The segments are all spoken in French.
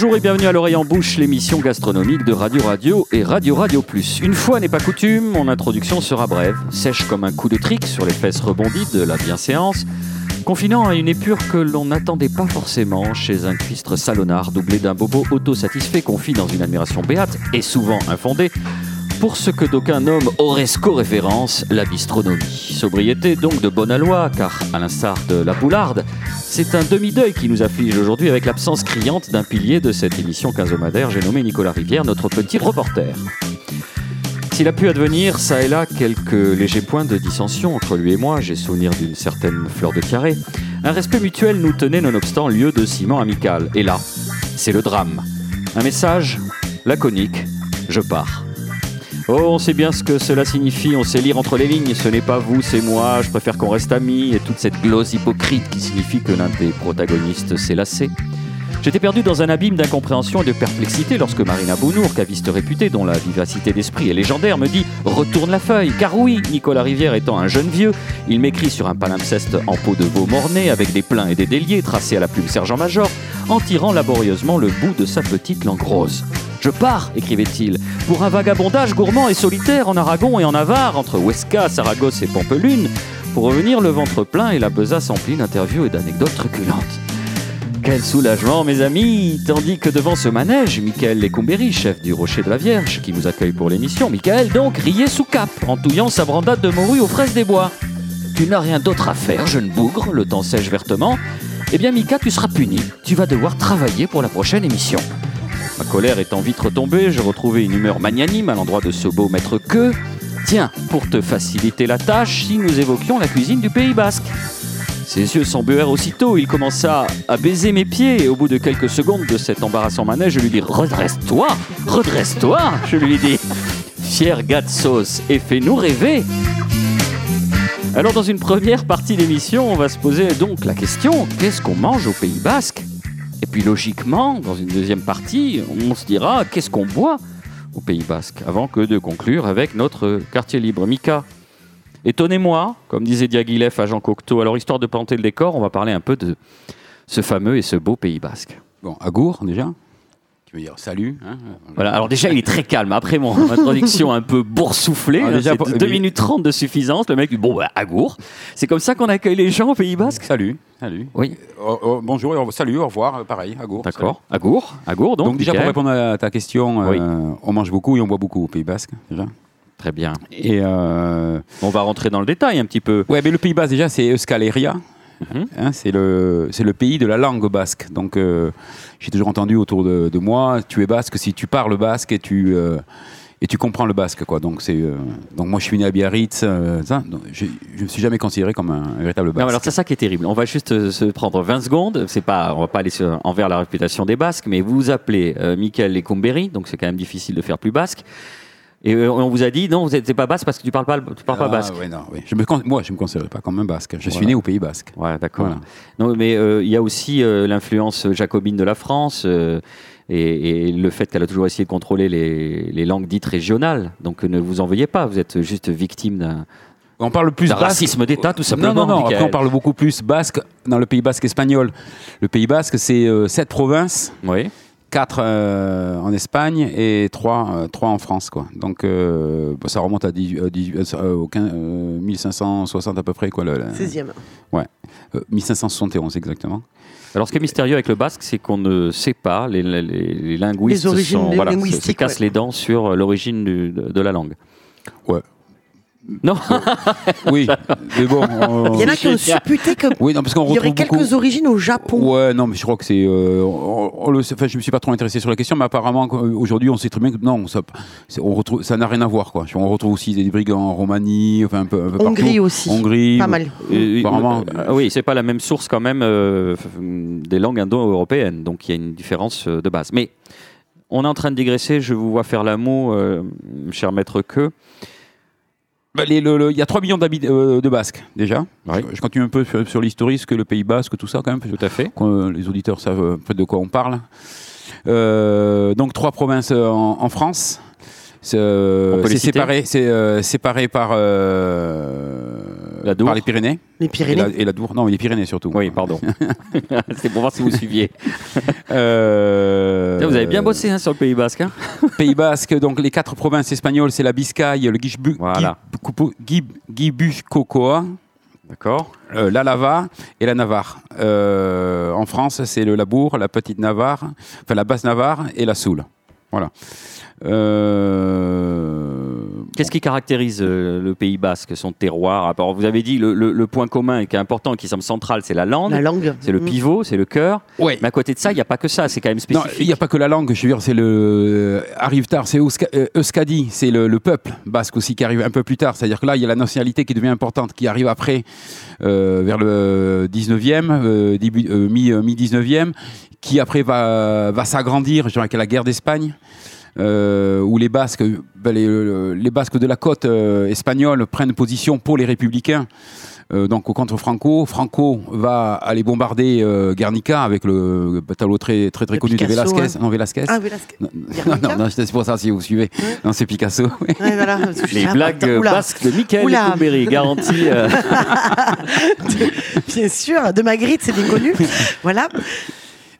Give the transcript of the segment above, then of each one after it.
Bonjour et bienvenue à l'oreille en bouche, l'émission gastronomique de Radio Radio et Radio Radio Plus. Une fois n'est pas coutume, mon introduction sera brève, sèche comme un coup de trick sur les fesses rebondies de la bienséance, confinant à une épure que l'on n'attendait pas forcément chez un cuistre salonnard doublé d'un bobo autosatisfait confit dans une admiration béate et souvent infondée pour ce que d'aucuns nomment Oresco référence, la bistronomie. Sobriété donc de bonne loi, car à l'instar de la poularde, c'est un demi-deuil qui nous afflige aujourd'hui avec l'absence criante d'un pilier de cette émission quinzomadaire, j'ai nommé Nicolas Rivière, notre petit reporter. S'il a pu advenir, ça et là, quelques légers points de dissension entre lui et moi, j'ai souvenir d'une certaine fleur de carré, un respect mutuel nous tenait nonobstant lieu de ciment amical. Et là, c'est le drame. Un message laconique, je pars. Oh, on sait bien ce que cela signifie, on sait lire entre les lignes, ce n'est pas vous, c'est moi, je préfère qu'on reste amis, et toute cette glose hypocrite qui signifie que l'un des protagonistes s'est lassé. J'étais perdu dans un abîme d'incompréhension et de perplexité lorsque Marina Bounour, caviste réputée dont la vivacité d'esprit est légendaire, me dit Retourne la feuille, car oui, Nicolas Rivière étant un jeune vieux, il m'écrit sur un palimpseste en peau de veau morné avec des pleins et des déliés tracés à la plume sergent-major, en tirant laborieusement le bout de sa petite langue rose. Je pars, écrivait-il, pour un vagabondage gourmand et solitaire en Aragon et en Navarre, entre Huesca, Saragosse et Pampelune, pour revenir le ventre plein et la besace emplie d'interviews et d'anecdotes truculentes. Quel soulagement, mes amis Tandis que devant ce manège, Michael Lecumberi, chef du Rocher de la Vierge, qui nous accueille pour l'émission, Michael donc riait sous cap, en touillant sa brandade de morue aux fraises des bois. Tu n'as rien d'autre à faire, jeune bougre, le temps sèche vertement. Eh bien, Mika, tu seras puni. Tu vas devoir travailler pour la prochaine émission. Ma colère étant vite retombée, je retrouvais une humeur magnanime à l'endroit de ce beau maître que. Tiens, pour te faciliter la tâche, si nous évoquions la cuisine du Pays Basque. Ses yeux s'embuèrent aussitôt, il commença à baiser mes pieds. Et au bout de quelques secondes de cet embarrassant manège, je lui dis Redresse-toi Redresse-toi. Je lui dis Fier gars et fais-nous rêver. Alors dans une première partie d'émission, on va se poser donc la question qu'est-ce qu'on mange au Pays Basque? Et puis logiquement, dans une deuxième partie, on se dira qu'est-ce qu'on boit au Pays Basque? Avant que de conclure avec notre quartier libre. Mika, Étonnez-moi, comme disait Diaghilev à Jean Cocteau. Alors, histoire de planter le décor, on va parler un peu de ce fameux et ce beau Pays basque. Bon, Agour, déjà tu veux dire salut hein Voilà, alors déjà il est très calme. Après mon introduction un peu boursouflée, Ah, déjà, pour- 2 minutes 30 de suffisance, le mec dit bon, bah, Agour. C'est comme ça qu'on accueille les gens au Pays basque? Salut, salut. Oui, Oh, oh, bonjour, salut, au revoir, euh, pareil, Agour. d'accord. Agour, Agour salut. donc. Donc, déjà pour répondre à ta question, euh, on mange beaucoup et on boit beaucoup au Pays Basque, déjà. Très bien. Et euh, On va rentrer dans le détail un petit peu. ouais, mais le Pays Basque déjà, c'est Euskal Herria. Mhm. Hein, c'est le le pays de la langue basque. Donc euh, j'ai toujours entendu autour de, de moi, tu es basque si tu parles basque et tu euh, et tu comprends le basque quoi. Donc c'est euh, donc moi je suis né à Biarritz, ça, donc, je je me suis jamais considéré comme un, un véritable basque. Non, alors c'est ça qui est terrible. On va juste se prendre 20 secondes. C'est pas, on va pas aller sur- envers la réputation des Basques, mais vous vous appelez Michael Lecumberi, donc c'est quand même difficile de faire plus basque. Et euh, on vous a dit non, vous n'êtes pas basque parce que tu parles pas, tu parles pas Ah, basque. ouais, non, oui. Je me, moi, je me considère pas comme un basque. Je suis né au Pays Basque. Ouais, d'accord. Voilà. Non, mais euh, il y a aussi euh, l'influence jacobine de la France euh, et, et le fait qu'elle a toujours essayé de contrôler les, les langues dites régionales. Donc ne vous en veuillez pas, vous êtes juste victime d'un On parle plus basque. racisme d'État, tout Non, simplement. non, non. Michael. Après, on parle beaucoup plus basque dans le Pays Basque espagnol. Le Pays Basque, c'est sept provinces, Oui. Quatre euh, en Espagne et trois, euh, trois en France, quoi. Donc, euh, bah, ça remonte à 10, euh, 10, euh, au quin- euh, 1560 à peu près, quoi. Le, le- 16e. euh, 1571 exactement. Alors, ce qui est mystérieux avec le basque, c'est qu'on ne sait pas, les, les- les linguistes Les origines sont, voilà, se- cassent ouais. les dents sur l'origine de la langue. Ouais. Non, Oui, mais bon. on- Il y en a qui ont supputé qu'il Oui, non, parce qu'on y aurait beaucoup. quelques origines au Japon. Ouais, non, mais je crois que c'est. euh, on- on le sait- enfin, je me suis pas trop intéressé sur la question, mais apparemment euh, aujourd'hui, on sait très bien que non, ça, c'est- on retrouve, ça n'a rien à voir, quoi. On retrouve aussi des brigands en Roumanie, enfin un peu, un peu Hongrie partout. aussi. Hongrie. Pas mal. Apparemment, euh, oui, c'est pas la même source quand même euh, des langues indo-européennes, donc il y a une différence euh, de base. Mais on est en train de digresser, je vous vois faire la moue, euh, cher maître que. Bah, les- le- le- Il y a 3 millions d'habitants euh, de Basques déjà. Je, je continue un peu sur, sur l'historisme, le Pays Basque, tout ça quand même. Tout à fait. que les auditeurs savent peu de quoi on parle. Euh, donc trois provinces euh, en, en France. C'est On peut les euh, séparé, c'est euh, séparé par euh, La Dour par les Pyrénées. Les Et Pyrénées. la, et la Dour. Non, les Pyrénées surtout. Oui, pardon. C'est pour voir si vous suiviez. Euh, Vous avez bien bossé hein, sur le Pays Basque. hein Pays Basque, donc les quatre provinces espagnoles, c'est la Biscaye, le Guixbu- Voilà. D'accord. euh, la Lava et la Navarre. Euh, en France, c'est le Labour, la Petite Navarre, enfin la Basse Navarre et la Soule. Voilà. Euh, Qu'est-ce qui caractérise euh, le Pays Basque, son terroir Alors, Vous avez dit le, le- le point commun qui est important, qui semble central, c'est la langue. La langue. C'est le Mm. pivot, c'est le cœur. Ouais. Mais à côté de ça, il n'y a pas que ça, c'est quand même Non, spécifique. il n'y a pas que la langue, je veux dire, c'est le. Arrive tard, c'est Euska- euh, Euskadi, c'est le, le peuple basque aussi qui arrive un peu plus tard. C'est-à-dire que là, il y a la nationalité qui devient importante, qui arrive après, euh, vers le 19e, euh, début, euh, mi- euh, mi-19e, qui après va, va s'agrandir, je dirais, avec la guerre d'Espagne. euh, où les Basques, ben, les, euh, les Basques de la côte euh, espagnole prennent position pour les républicains. Euh, donc contre Franco, Franco va aller bombarder euh, Guernica avec le tableau très très très connu Picasso, de Velasquez. hein. Non Velasquez. Ah, Velasquez. non, non, non, c'est pour ça si vous suivez. Non, c'est Picasso. oui. Ouais, voilà. Les blagues basques de Michael. Lecumberri, garantie. euh, Bien sûr, de Magritte, c'est bien connu. voilà.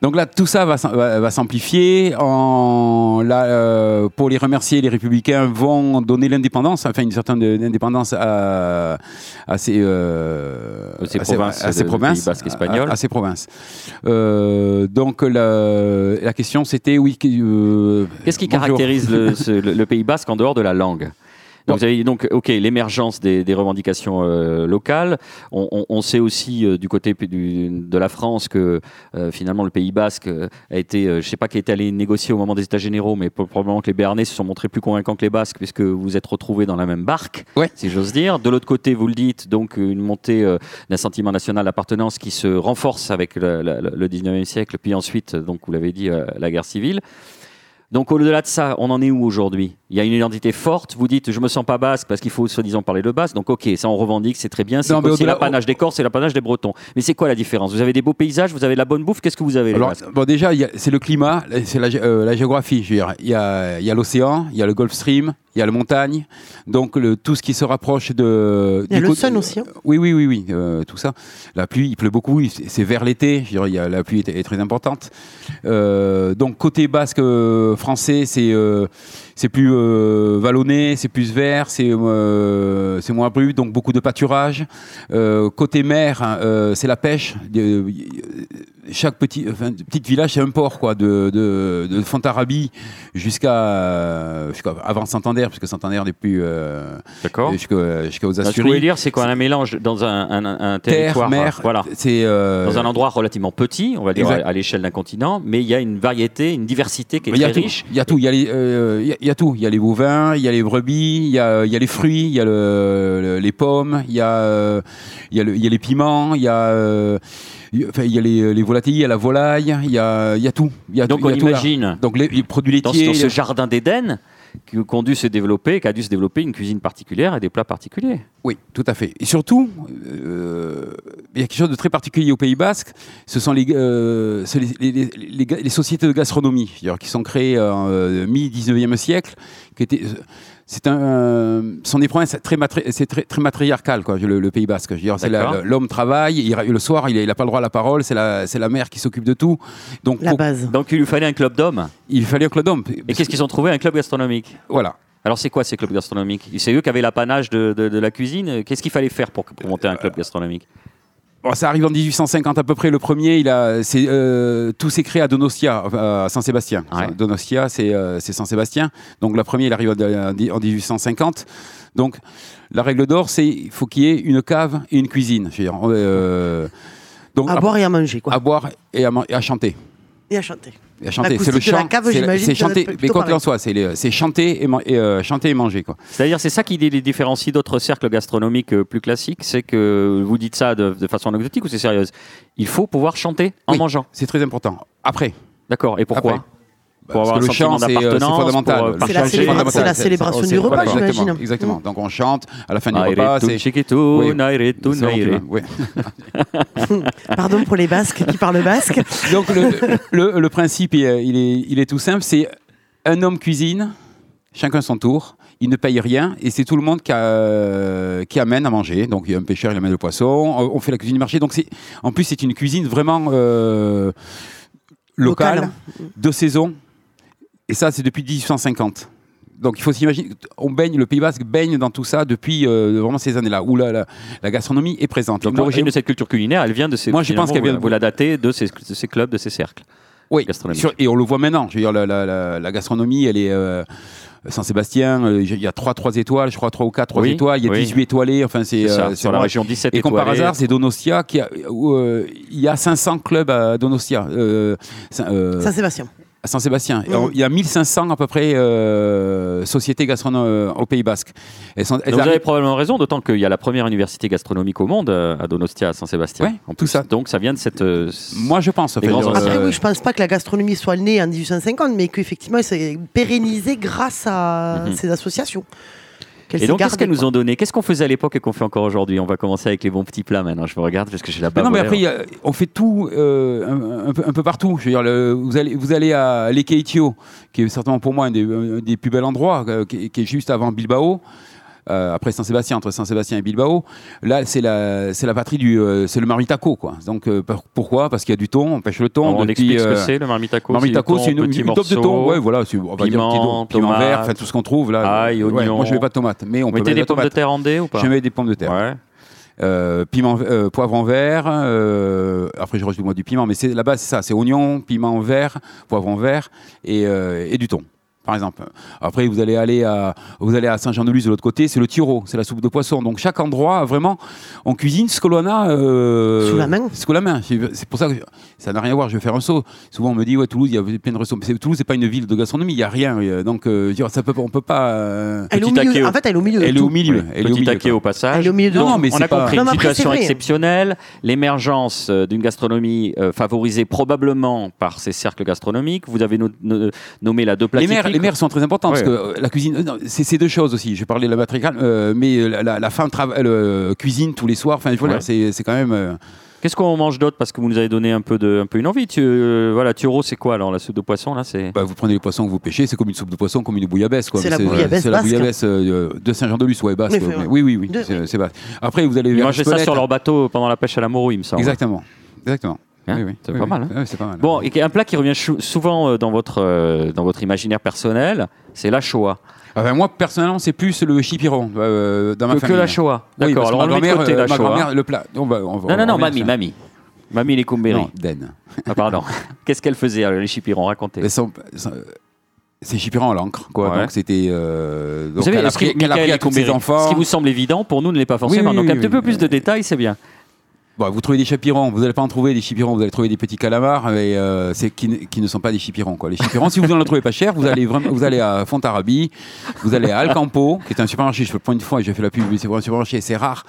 Donc là, tout ça va, s'am- va- va s'amplifier. Euh, pour les remercier, les républicains vont donner l'indépendance, enfin une certaine indépendance à, à ces, euh, ces provinces à ces de- provinces, à, à ces provinces. Euh, donc la, la question, c'était oui. que, euh, Qu'est-ce qui bonjour. caractérise le, ce- le- le Pays Basque en dehors de la langue? Donc, vous avez donc, ok, l'émergence des, des revendications euh, locales. On, on- on sait aussi euh, du côté du- de la France que euh, finalement le Pays Basque euh, a été, euh, je sais pas qui est allé négocier au moment des États généraux, mais pro- probablement que les Béarnais se sont montrés plus convaincants que les Basques puisque vous êtes retrouvés dans la même barque, Ouais. si j'ose dire. De l'autre côté, vous le dites, donc une montée euh, d'un sentiment national d'appartenance qui se renforce avec le, le- le 19e siècle, puis ensuite, donc vous l'avez dit, euh, la guerre civile. Donc au-delà de ça, on en est où aujourd'hui? Il y a une identité forte. Vous dites, je me sens pas basque parce qu'il faut soi-disant parler le basque. Donc ok, ça on revendique, c'est très bien. C'est aussi l'apanage des Corses, c'est l'apanage des Bretons. Mais c'est quoi la différence? Vous avez des beaux paysages, vous avez de la bonne bouffe. Qu'est-ce que vous avez Alors, bon, déjà, c'est le climat, c'est la, euh, la géographie. Je veux dire, il y a, l'océan, il y a le Gulf Stream, il y a la montagne. Donc, le, tout ce qui se rapproche de. Il y a le sun aussi, hein. Oui, oui, oui, oui, euh, tout ça. La pluie, il pleut beaucoup, c'est vers l'été. Je veux dire, il y a, la pluie est, est très importante. Euh, donc, côté basque euh, français, c'est. C'est plus euh, vallonné, c'est plus vert, c'est euh, c'est moins brut, donc beaucoup de pâturage. Euh, côté mer, hein, euh, c'est la pêche. Chaque petit, enfin, petit village, c'est un port, quoi, de, de, de Fontarabie jusqu'à jusqu'à avant Santander, puisque Santander n'est plus euh, D'accord. jusqu'à jusqu'aux Ce que vous Asturies. voulez dire, c'est qu'on a un mélange dans un, un- un Terre, territoire, mer, voilà, c'est euh, dans un endroit relativement petit, on va dire à, Exact. à l'échelle d'un continent, mais il y a une variété, une diversité qui est Il y a très tout. riche. Il y a tout. Il y a, les, euh, il y a- il y a tout. Il y a les bovins, il y a les brebis, il y a, il y a les fruits, il y a le- le- les pommes, il y a, euh, il y a, le- il y a les piments, il y a, euh, il y a- enfin, il y a les, les volatiles, il y a la volaille, il y a, il y a tout. Il y a Donc tout- il on y a tout imagine Donc les, les produits dans, laitiers. dans ce jardin d'Éden qu'ont dû se développer, qui a dû se développer une cuisine particulière et des plats particuliers. Oui, tout à fait. Et surtout, euh, il y a quelque chose de très particulier au Pays Basque. Ce sont les, euh, sociétés de gastronomie qui sont créées en euh, mi-19e siècle. Qui étaient, c'est un, euh, très, matri- c'est très, très matriarcal, quoi, le, le Pays Basque. Je veux dire, c'est la- D'accord. l'homme travaille, il, le soir, il n'a pas le droit à la parole, c'est la, c'est la mère qui s'occupe de tout. Donc, La base. Donc il lui fallait un club d'hommes. il fallait un club d'hommes. Et qu'est-ce qu'ils ont trouvé Un club gastronomique? Voilà. Alors c'est quoi ces clubs gastronomiques? C'est eux qui avaient l'apanage de, de- de la cuisine? Qu'est-ce qu'il fallait faire pour, pour monter un club gastronomique? Bon, ça arrive en 1850 à peu près. Le premier, il a, euh, tout s'est créé à Donostia, enfin, à Saint-Sébastien. Ouais. Donostia, c'est, euh, c'est Saint-Sébastien. Donc la première, il arrive en, en 1850. Donc la règle d'or, c'est il faut qu'il y ait une cave et une cuisine. Je veux dire, euh, donc À boire et à manger, quoi. à boire et à, man- et à chanter. Et à chanter. Chanter. C'est le chant. c'est, chanter. Mais quoi qu'il en soit, c'est, c'est chanter et, euh, chanter et manger quoi. C'est-à-dire c'est ça qui les différencie d'autres cercles gastronomiques euh, plus classiques C'est que vous dites ça de, de façon anecdotique ou c'est sérieuse? Il faut pouvoir chanter en Oui. mangeant. C'est très important. Après. D'accord. Et pourquoi? Après. Pour avoir que le chant, c'est, euh, fondamental. euh, C'est la fondamental. c'est la célébration du repas, j'imagine. Exactement. exactement. Donc on chante à la fin du repas. Pardon pour les Basques qui parlent basque. Donc le, principe, il est, il il tout simple. C'est un homme cuisine, chacun son tour. ils ne payent rien et c'est tout le monde qui, a- qui amène à manger. Donc il y a un pêcheur, il amène le poisson, on on fait la cuisine du marché. Donc c'est, en plus c'est une cuisine vraiment euh, locale, Locale. de saison. Et ça c'est depuis 1850. Donc il faut s'imaginer, on baigne, le Pays Basque baigne dans tout ça depuis euh, vraiment ces années-là, où la, la- la gastronomie est présente. Donc l'origine de cette culture culinaire, elle vient de ces. Moi, je pense qu'elle vient vous- de- Vous la datez de ces, de ces clubs, de ces cercles. Oui, sur- et on le voit maintenant. Je veux dire, la, la- la- la gastronomie, elle est. euh, Saint-Sébastien, euh, il y a 3, 3 étoiles, je crois 3 ou 4, 3 Oui, étoiles, il y a oui. 18 étoilés, enfin c'est euh, sur la région 17 Et comme par hasard, c'est Donostia qui a, où, euh, il y a 500 clubs à Donostia, euh, Saint- euh, Saint-Sébastien. À Saint-Sébastien. Mhm. Il y a 1500 à peu près euh, sociétés gastronomiques au Pays Basque. Elles sont, elles Donc vous avez probablement raison, d'autant qu'il y a la première université gastronomique au monde euh, à Donostia, à Saint-Sébastien. Ouais, En tout plus. ça. Donc ça vient de cette. euh, Moi, je pense. Euh, Après, oui, je pense pas que la gastronomie soit née en 1850, mais qu'effectivement, elle s'est pérennisée grâce à Mhm. ces associations. Qu'elle Et donc, qu'est-ce qu'elles nous ont donné Qu'est-ce qu'on faisait à l'époque et qu'on fait encore aujourd'hui? On va commencer avec les bons petits plats maintenant. Je me regarde parce que j'ai la bave non, mais après, a- on fait tout euh, un, un peu, un peu partout. Je veux dire, le- vous, allez, vous allez à Lekeitio, qui est certainement pour moi un des, un des plus bels endroits, euh, qui est juste avant Bilbao. Euh, après Saint-Sébastien, entre Saint-Sébastien et Bilbao, là c'est la c'est la patrie du euh, c'est le marmitaco quoi. Donc euh, par- pourquoi? Parce qu'il y a du thon, on pêche le thon. on depuis, explique ce que c'est le marmitaco. Marmitaco, c'est une, une, petit une taupe de thon. Ouais, voilà, c'est- on va dire piment, petit thon, piment vert, enfin tout ce qu'on trouve là. ail, Ouais, moi je mets pas de tomates, mais on Vous peut mettez des de pommes de terre en dés ou pas? Je mets des pommes de terre. Ouais. Euh, piment, euh, poivron vert. euh, après, je rajoute moi du piment, mais c'est là-bas, c'est ça, c'est oignon, piment vert, poivron vert et, et du thon. Par exemple. Après, vous allez aller à, vous allez à Saint-Jean-de-Luz de l'autre côté, c'est le tiro, c'est la soupe de poisson. Donc chaque endroit, vraiment, on cuisine ce que l'on a euh, Sous la main. Sous la main. C'est pour ça que ça n'a rien à voir. Je vais faire un saut. Souvent, on me dit ouais, Toulouse, il y a plein de restaurants. Toulouse, c'est pas une ville de gastronomie, il y a rien. euh, Donc, euh, ça peut, on peut pas. euh, Elle est au Petit milieu. En fait, elle est au milieu. de elle est au milieu. Oui. Elle est au Petit milieu, au passage. Elle est au milieu de Donc, Non, mais on a pas- compris Non, une mais après, situation exceptionnelle, l'émergence d'une gastronomie euh, favorisée probablement par ces cercles gastronomiques. Vous avez no- no- nommé la deux plats Les mères, sont très importantes Ouais. parce que euh, la cuisine, euh, non, c'est deux choses aussi. Je parlais de la matricale, euh, mais la, la- la femme euh, cuisine tous les soirs. Enfin, voilà, Ouais. c'est c'est quand même. euh, Qu'est-ce qu'on mange d'autre? Parce que vous nous avez donné un peu, de, un peu une envie. Tu, euh, voilà, Turo, c'est quoi alors La soupe de poisson, là c'est... bah, vous prenez les poissons que vous pêchez, c'est comme une soupe de poisson, comme une bouillabaisse. quoi. C'est la Mais bouillabaisse C'est la basque. bouillabaisse euh, de Saint-Jean-de-Luz, ouais, basque. Ouais. Oui, oui, oui, De- c'est basque. Après, vous allez Ils mangeaient ça sur leur bateau pendant la pêche à la morue, il me semble. Exactement. Exactement. Hein Oui, oui. C'est Oui, pas mal, hein c'est pas mal. Bon, et un plat qui revient souvent euh, dans votre, euh, dans votre imaginaire personnel, c'est la Shoah. Enfin, moi, personnellement, c'est plus le chipiron euh, dans ma Que, que la Shoah. D'accord, alors on le met de grand-mère, côté, euh, la ma Shoah. le plat. On va- on va- Non, non, on non, mamie, ça. mamie. Mamie les Kumberi. Non, Den. Ah, pardon. Qu'est-ce qu'elle faisait, les chipirons Racontez. C'est chipirant à l'encre, quoi. Ouais. Donc c'était. euh, donc Vous savez, elle a pris, à ses enfants. ce qui vous semble évident, pour nous, ne l'est pas forcément. Donc, un petit peu plus de détails, c'est bien. Vous trouvez des chipirons, vous n'allez pas en trouver des chipirons, vous allez trouver des petits calamars, mais euh, qui, ne- sont pas des chipirons. Quoi. Les chipirons, si vous en trouvez pas cher, vous allez vraiment, vous allez à Fontarabie, vous allez à Alcampo, qui est un supermarché. Je le point une fois, j'ai fait la pub, c'est un supermarché, c'est rare.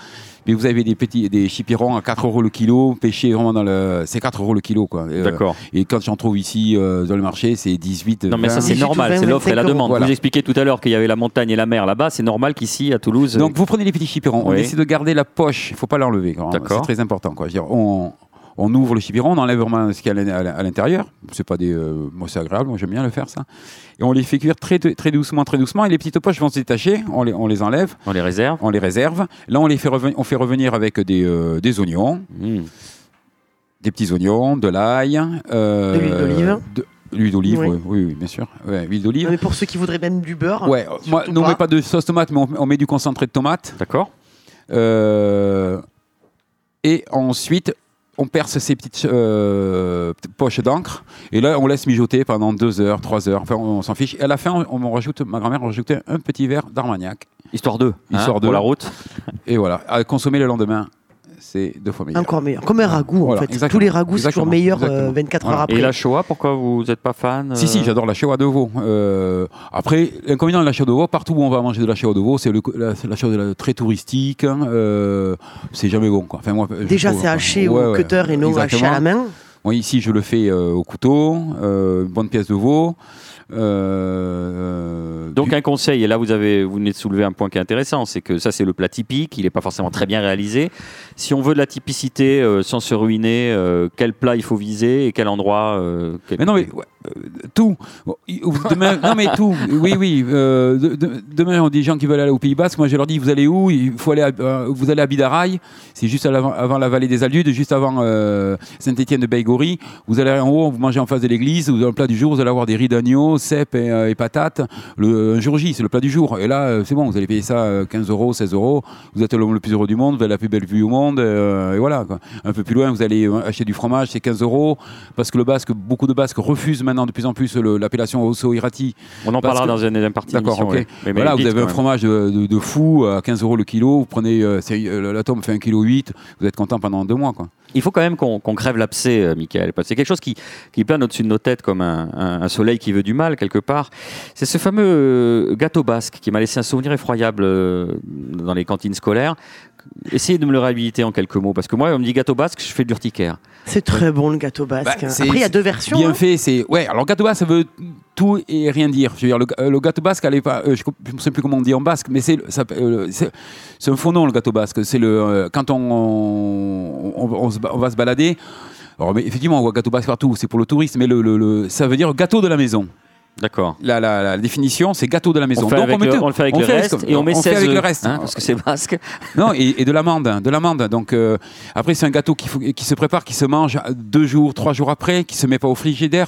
Mais vous avez des petits, des chipirons à 4 euros le kilo, pêchés vraiment dans le, c'est 4 euros le kilo, quoi. Euh, D'accord. Et quand j'en trouve ici euh, dans le marché, c'est 18. Non, mais ça, 20. c'est 18 ou normal. 20, C'est l'offre et la 25 demande. Voilà. Vous expliquiez tout à l'heure qu'il y avait la montagne et la mer là-bas. C'est normal qu'ici, à Toulouse. Donc vous prenez les petits chipirons, on essaie de garder la poche, il faut pas l'enlever. D'accord. C'est très important. Quoi. Je veux dire, on, on ouvre le chipiron, on enlève vraiment ce qu'il y a à l'in- à l'intérieur. C'est pas des, euh, moi c'est agréable, moi j'aime bien le faire ça. Et on les fait cuire très, très doucement, très doucement. Et les petites poches vont se détacher, on les, on les enlève, on les réserve. on les réserve. Là on les fait, reven- on fait revenir avec des, euh, des oignons, Mmh. des petits oignons, de l'ail, euh, De l'huile d'olive. de- L'huile d'olive, Oui. oui. oui, oui, bien sûr. Ouais, l'huile d'olive. Non, mais pour ceux qui voudraient même du beurre. Ouais, moi, surtout nous on pas. met pas de sauce tomate, mais on, on met du concentré de tomate. D'accord. Euh, et ensuite, on perce ces petites euh, petites poches d'encre. Et là, on laisse mijoter pendant deux heures, trois heures. Enfin, on, s'en fiche. Et à la fin, on, on rajoute, ma grand-mère rajoutait un petit verre d'armagnac. Histoire d'eux. Histoire hein, d'eux. Pour la route. Et voilà, à consommer le lendemain, c'est deux fois meilleur. Encore meilleur. Comme un ragoût, Voilà, en fait. exactement. Tous les ragoûts, c'est toujours meilleur euh, Exactement. 24 heures après. Et la Shoah, pourquoi vous n'êtes pas fan Si, si, euh, j'adore la chewa de veau. Euh, après, l'inconvénient de la chewa de veau, partout où on va manger de la chewa de veau, c'est la, la de la- très touristique. hein, euh, c'est jamais bon. Quoi. Enfin, moi, Déjà, c'est haché ouais, au ouais, cutter et non haché à la main. Moi, ici, je le fais euh, au couteau, euh, une bonne pièce de veau. Euh, Donc du- un conseil, et là vous avez vous venez de soulever un point qui est intéressant, c'est que ça c'est le plat typique, il n'est pas forcément très bien réalisé. Si on veut de la typicité euh, sans se ruiner, euh, quel plat il faut viser et quel endroit euh, quel- Mais non, mais ouais, tout. Demain, non mais tout. Oui, oui. euh, de- de- demain, on dit gens qui veulent aller au Pays Basque. Moi, je leur dis, vous allez où? Il faut aller. Euh, vous allez à Bidaraï. C'est juste avant la vallée des Aldudes, juste avant euh, Saint-Étienne de Baïgori. Vous allez en haut, vous mangez en face de l'église. Vous avez le plat du jour. Vous allez avoir des riz d'agneau, cèpes et, euh, patates. Le un jour J, c'est le plat du jour. Et là, euh, c'est bon. Vous allez payer ça euh, 15 euros, 16 euros. Vous êtes le plus heureux du monde. Vous avez la plus belle vue au monde. euh, et voilà. Un peu plus loin, vous allez euh, acheter du fromage. C'est 15 euros parce que le Basque, beaucoup de Basques refusent maintenant de plus en plus l'appellation Osso Irati. On en parlera que- dans une deuxième partie. D'accord, ok. ouais. Mais- mais voilà, vous avez un fromage de, de- de fou à 15 euros le kilo. Vous prenez, euh, euh, la tome fait 1,8 kg. Vous êtes content pendant deux mois. Quoi. Il faut quand même qu'on qu'on crève l'abcès, euh, Michael, parce que c'est quelque chose qui, qui plane au-dessus de nos têtes comme un, un- un soleil qui veut du mal, quelque part. C'est ce fameux euh, gâteau basque qui m'a laissé un souvenir effroyable euh, dans les cantines scolaires. Essayez de me le réhabiliter en quelques mots, parce que moi, on me dit gâteau basque, je fais de l'urticaire. C'est très bon le gâteau basque. Bah, hein. Après, il y a deux versions. Bien hein. fait, c'est. Ouais, alors gâteau basque, ça veut tout et rien dire. Je veux dire, le, euh, le gâteau basque, est pas. euh, je ne sais plus comment on dit en basque, mais c'est euh, un faux nom, le gâteau basque. C'est le. euh, quand on, on, va se balader. Alors, mais effectivement, on voit gâteau basque partout, c'est pour le touriste, mais le, le- le- ça veut dire gâteau de la maison. D'accord. La, la- la définition, c'est gâteau de la maison. On, fait Donc, avec met le, tout- on le fait avec on le fait reste et on met fait 16 avec le reste. hein, parce que c'est basque. Non, et, et de l'amande, de l'amande. Donc euh, après, c'est un gâteau qui, faut- qui se prépare, qui se mange deux jours, trois jours après, qui se met pas au frigidaire.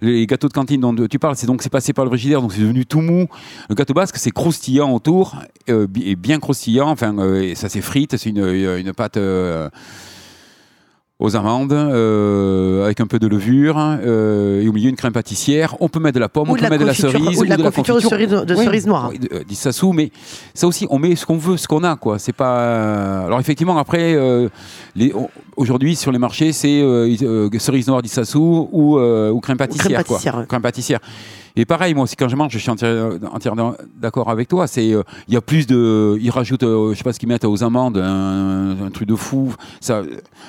Les gâteaux de cantine dont tu parles, c'est donc c'est passé par le frigidaire, donc c'est devenu tout mou. Le gâteau basque, c'est croustillant autour, euh, et bien croustillant. Enfin, euh, et ça c'est frite, c'est une, une pâte. Aux amandes, euh, avec un peu de levure, euh, et au milieu une crème pâtissière. On peut mettre de la pomme, Ou on de peut mettre de la cerise, ou de la confiture de cerise- de Oui, cerise noire. de- euh, d'Issasou, mais ça aussi, on met ce qu'on veut, ce qu'on a, quoi. C'est pas. Alors effectivement, après, euh, aujourd'hui sur les marchés, c'est cerise noire d'Issasou ou, ou crème pâtissière, quoi. pâtissière, ouais. Crème pâtissière. Et pareil, moi aussi, quand je mange, je suis entière- entièrement d'accord avec toi. C'est, euh, il y a plus de, ils rajoutent, euh, je sais pas ce qu'ils mettent aux amandes, un, un truc de fou. Ça,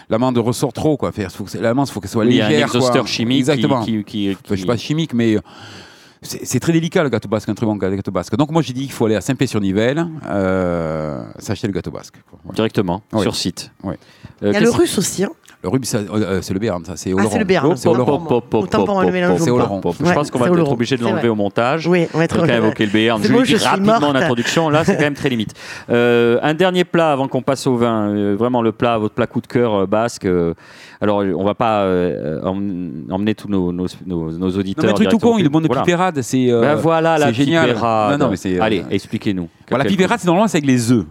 l'amande ressort trop, quoi. L'amande, faut qu'elle soit Oui, il y a légère, un exhausteur quoi. chimique Exactement. qui, qui, qui- Enfin, je sais pas chimique, mais euh, c'est c'est très délicat le gâteau basque, un très bon gâteau basque. Donc moi j'ai dit qu'il faut aller à Saint-Pé-sur-Nivelle, euh, s'acheter le gâteau basque. quoi. Voilà. directement sur site. Euh, Il y a le russe aussi. hein. Le rhume, ça, euh, c'est le béarn, ça, c'est Ah, Oloron. c'est le béarn. C'est. Autant pour le mélange C'est. Oloron. Je pense qu'on va être obligé de l'enlever au montage. Oui, on va être. Quand même évoquer le Béarn. Je suis rapidement en introduction. Là, c'est quand même très limite. Euh, un dernier plat avant qu'on passe au vin. Euh, vraiment le plat, votre plat coup de cœur euh, basque. Euh, alors, on va pas euh, em- emmener tous nos, nos, nos- nos auditeurs. Non, mais un truc tout con, il est bon de Voilà. pipérade, c'est. euh, Ben voilà la génial. pipérade. Non, non, mais euh, Allez, expliquez-nous. Voilà, la pipérade, c'est normalement c'est avec les œufs.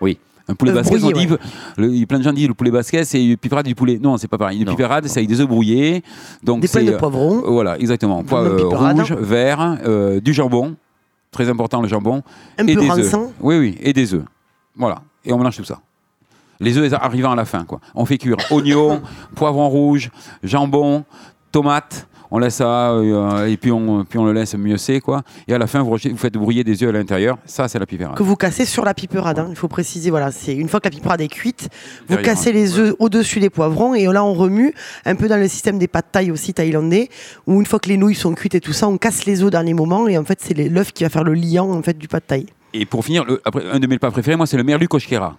Oui. Un poulet Euh, basquez, on dit, le- il y a plein de gens disent le poulet basquez, c'est pipérade du poulet. Non, c'est pas pareil. Une Non. pipérade, c'est avec des œufs brouillés. Donc Des c'est, de euh, poivron. Voilà, exactement. Pois, Même euh, rouge, vert, euh, du jambon, très important le jambon, Un et peu des œufs. Oui, oui, et des œufs. Voilà, et on mélange tout ça. Les œufs arrivant à la fin, quoi. On fait cuire oignons, poivron rouge, jambon, tomates. On laisse ça euh, et puis on, puis on le laisse mieux c'est quoi. Et à la fin, vous, faites brouiller des œufs à l'intérieur. Ça, c'est la pipérade. que vous cassez sur la piperade. hein. Il faut préciser, voilà, c'est une fois que la piperade est cuite, vous Derrière, cassez hein. les œufs au-dessus des poivrons et là on remue un peu dans le système des pâtes thaï aussi thaïlandais où une fois que les nouilles sont cuites et tout ça, on casse les œufs au dernier moment et en fait c'est les- l'œuf qui va faire le liant en fait du pâte thaï. Et pour finir, le- après, un de mes plats préférés, moi, c'est le merlu koshkera.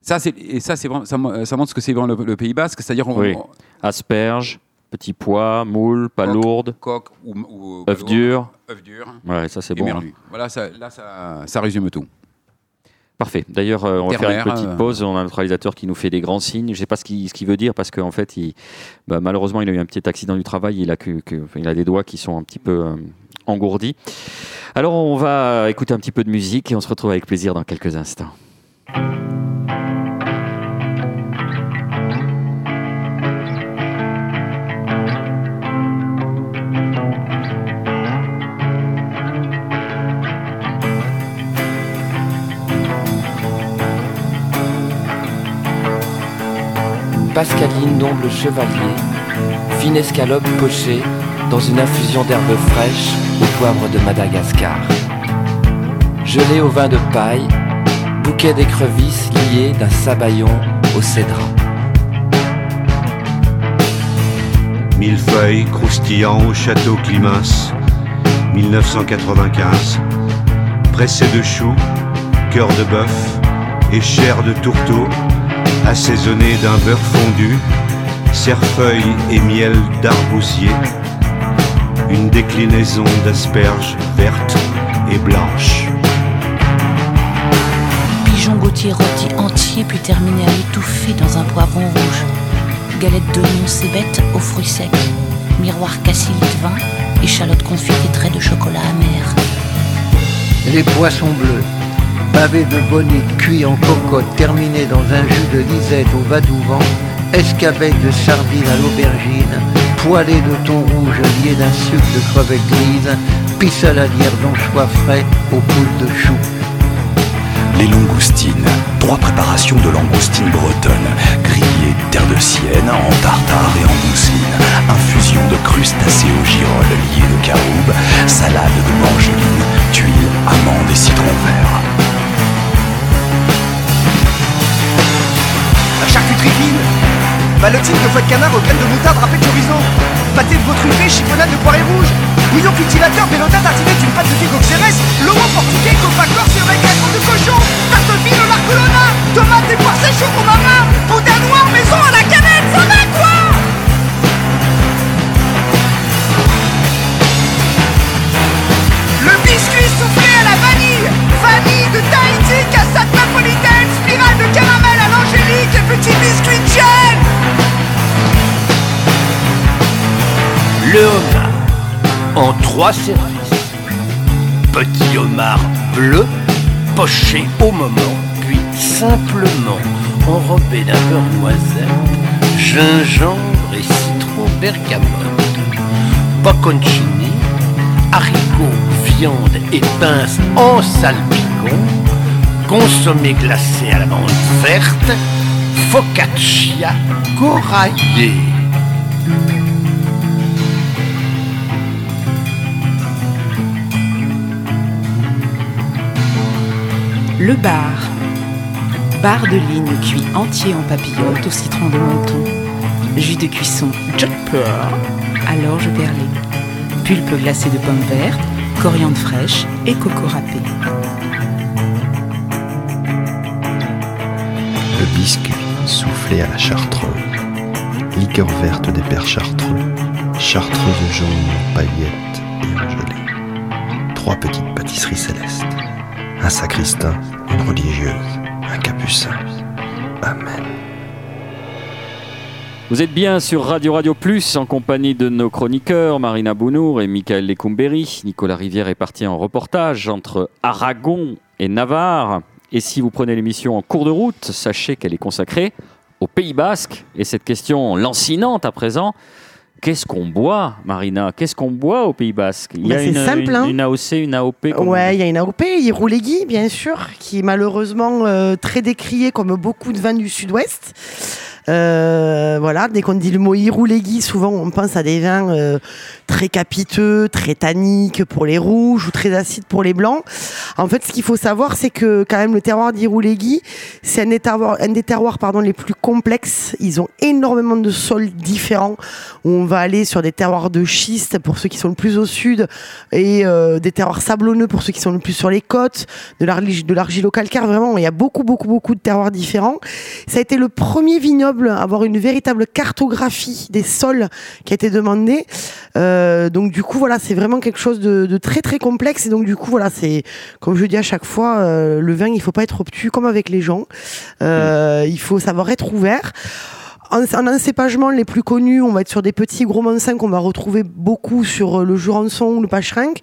Ça, c'est, et ça, c'est vraiment, ça, ça montre ce que c'est vraiment le, le Pays Basque, c'est-à-dire on, Oui. on- Asperges, petits pois, moules, pas Coque. ou, ou œufs durs. œufs durs Ouais, ça c'est bon. hein. Voilà, ça, là, ça, ça résume tout. Parfait. D'ailleurs, euh, on va faire une petite euh. pause. On a notre réalisateur qui nous fait des grands signes. Je ne sais pas ce qu'il veut dire parce qu'en fait, il, bah, malheureusement, il a eu un petit accident du travail. Il a, que, que- enfin, il a des doigts qui sont un petit peu euh, engourdis. Alors, on va écouter un petit peu de musique et on se retrouve avec plaisir dans quelques instants. Pascaline d'omble chevalier, fine escalope pochée dans une infusion d'herbes fraîches au poivre de Madagascar. Gelée au vin de paille, bouquet d'écrevisses lié d'un sabayon au cédrat. Millefeuille croustillant au château Climas, 1995. Pressé de choux, cœur de bœuf et chair de tourteau, assaisonné d'un beurre fondu, cerfeuil et miel d'arbousier. une déclinaison d'asperges vertes et blanches. Pigeon Gauthier rôti entier puis terminé à l'étouffer dans un poivron rouge. Galette d'oignon cébette aux fruits secs. Miroir cassili de vin, échalote confite et traits de chocolat amer. Les poissons bleus, pavés de bonnet cuits en cocotte, terminés dans un jus de lisette au vadouvant, escabeille de sardines à l'aubergine, poêlés de thon rouge liés d'un sucre de crevettes grises, pissaladière d'anchois frais aux poules de choux. Les langoustines. Trois préparations de langoustines bretonnes. Grillées terre de sienne, en tartare et en mousseline. Infusion de crustacés au girolles liés de caroube. Salade de morgeline, tuiles, amandes et citron vert. Charcuterie fine. Ballotine de foie de canard aux de moutarde râpée de chorizo. Pâté de veau truffé, chiffonade de poire rouge Bouillon cultivateur, bellota tartiné d'une pâte de figue xérès Lomo portugais, copa corse régation de cochon. Tarte fine au larcolona Tomates et poires sèches au marin Boudin noir, maison à la canette, ça va quoi? Le biscuit soufflé à la vanille. Vanille de Tahiti, cassade napolitaine Spirale de caramel Le homard en trois services. Petit homard bleu, poché au moment, puis simplement enrobé d'un beurre noisette, gingembre et citron bergamote. Bocconcini, haricots, viande et pinces en salpicon, consommé glacé à la menthe verte, focaccia coraillée. Le bar. Bar de ligne cuit entier en papillote au citron de menton. Jus de cuisson Jumper à l'orge perlée. Pulpe glacée de pommes vertes, coriandre fraîche et coco râpé. Le biscuit soufflé à la chartreuse. Liqueur verte des pères chartreux. Chartreuse jaune, paillettes et en gelée. Trois petites pâtisseries célestes. Un sacristain, une religieuse, un capucin. Amen. Vous êtes bien sur Radio Radio Plus en compagnie de nos chroniqueurs Marina Bounour et Michael Lecumberi. Nicolas Rivière est parti en reportage entre Aragon et Navarre. Et si vous prenez l'émission en cours de route, sachez qu'elle est consacrée au Pays Basque. Et cette question lancinante à présent, qu'est-ce qu'on boit, Marina? Qu'est-ce qu'on boit au Pays Basque? Il y Bah, a c'est une, simple, une- hein. une AOC, une AOP Ouais, il y a une AOP, Iroulegui, bien sûr, qui est malheureusement euh, très décrié comme beaucoup de vins du sud-ouest. Euh, voilà, dès qu'on dit le mot Iroulegui, souvent on pense à des vins euh, très capiteux, très tanniques pour les rouges ou très acides pour les blancs. En fait, ce qu'il faut savoir, c'est que quand même le terroir d'Iroulegui, c'est un des terroirs, pardon, les plus complexes. Ils ont énormément de sols différents on va aller sur des terroirs de schiste pour ceux qui sont le plus au sud et euh, des terroirs sablonneux pour ceux qui sont le plus sur les côtes, de l'argile de l'argilo-calcaire. Vraiment, il y a beaucoup, beaucoup, beaucoup de terroirs différents. Ça a été le premier vignoble avoir une véritable cartographie des sols qui a été demandée. Euh, donc du coup, voilà, c'est vraiment quelque chose de, de très, très complexe. Et donc du coup, voilà, c'est comme je dis à chaque fois, euh, le vin, il faut pas être obtus comme avec les gens. Euh, Il faut savoir être ouvert. En, en encépagement, les plus connus, on va être sur des petits gros mansins qu'on va retrouver beaucoup sur le Jurançon ou le Pacherinck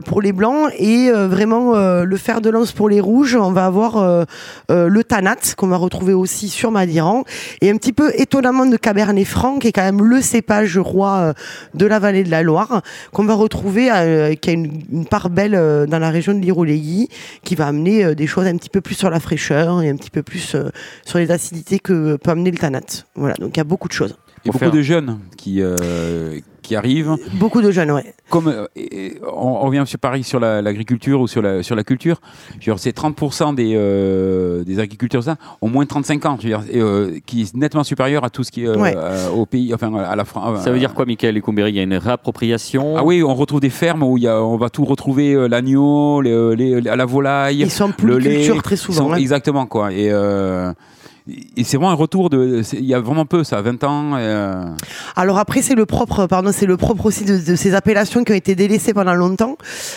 pour les blancs et euh, vraiment euh, le fer de lance pour les rouges. On va avoir euh, euh, le Tanat qu'on va retrouver aussi sur Madiran et un petit peu étonnamment de Cabernet Franc qui est quand même le cépage roi euh, de la vallée de la Loire qu'on va retrouver euh, qui a une, une part belle euh, dans la région de l'Iroléguy qui va amener euh, des choses un petit peu plus sur la fraîcheur et un petit peu plus euh, sur les acidités que peut amener le Tanat. Voilà, donc il y a beaucoup de choses. Il y a beaucoup de jeunes qui, euh, qui arrivent. Beaucoup de jeunes, ouais. Comme euh, et- on, on revient sur Paris sur la- l'agriculture ou sur la, sur la culture. Je veux dire, C'est 30% des, euh, des agriculteurs ça, ont moins de 35 ans, je veux dire, et, euh, qui est nettement supérieur à tout ce qui est euh, Ouais. euh, au pays, enfin à la France. Ça veut dire quoi, Michael Lecumberi Il y a une réappropriation? Ah oui, on retrouve des fermes où il y a, on va tout retrouver euh, l'agneau, les, les- la volaille, Ils sont en le lait. polyculture très Ils souvent, sont- hein. Exactement quoi. Et euh, et c'est vraiment un retour de. Il y a vraiment peu, ça, 20 ans. euh, Alors après, c'est le propre, pardon, c'est le propre aussi de, de ces appellations qui ont été délaissées pendant longtemps.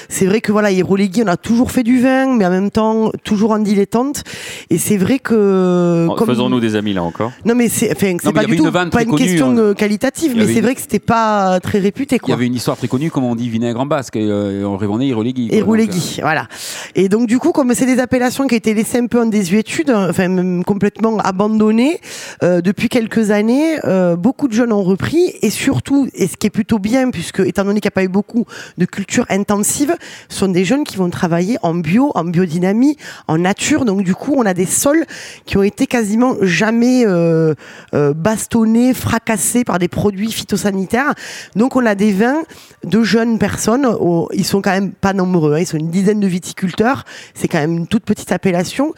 C'est vrai que voilà, Hérolegui, on a toujours fait du vin, mais en même temps, toujours en dilettante. Et c'est vrai que. Oh, comme- Faisons-nous des amis là encore. Non, mais c'est, enfin, pas y du avait tout une pas très une connue, question hein. euh, qualitative, mais c'est une- vrai que c'était pas très réputé, Il y quoi. avait une histoire très connue, comme on dit vinaigre en basque, et euh, on répondait Hirolegui. quoi. Et Donc, Roulegui, voilà. Et donc du coup, comme c'est des appellations qui ont été laissées un peu en désuétude, enfin même complètement abandonnées euh, depuis quelques années, euh, beaucoup de jeunes ont repris et surtout, et ce qui est plutôt bien, puisque étant donné qu'il n'y a pas eu beaucoup de culture intensive, ce sont des jeunes qui vont travailler en bio, en biodynamie, en nature. Donc du coup, on a des sols qui ont été quasiment jamais euh, euh, bastonnés, fracassés par des produits phytosanitaires. Donc on a des vins de jeunes personnes. oh, ils sont quand même pas nombreux. hein, ils sont une dizaine de viticulteurs. C'est quand même une toute petite appellation,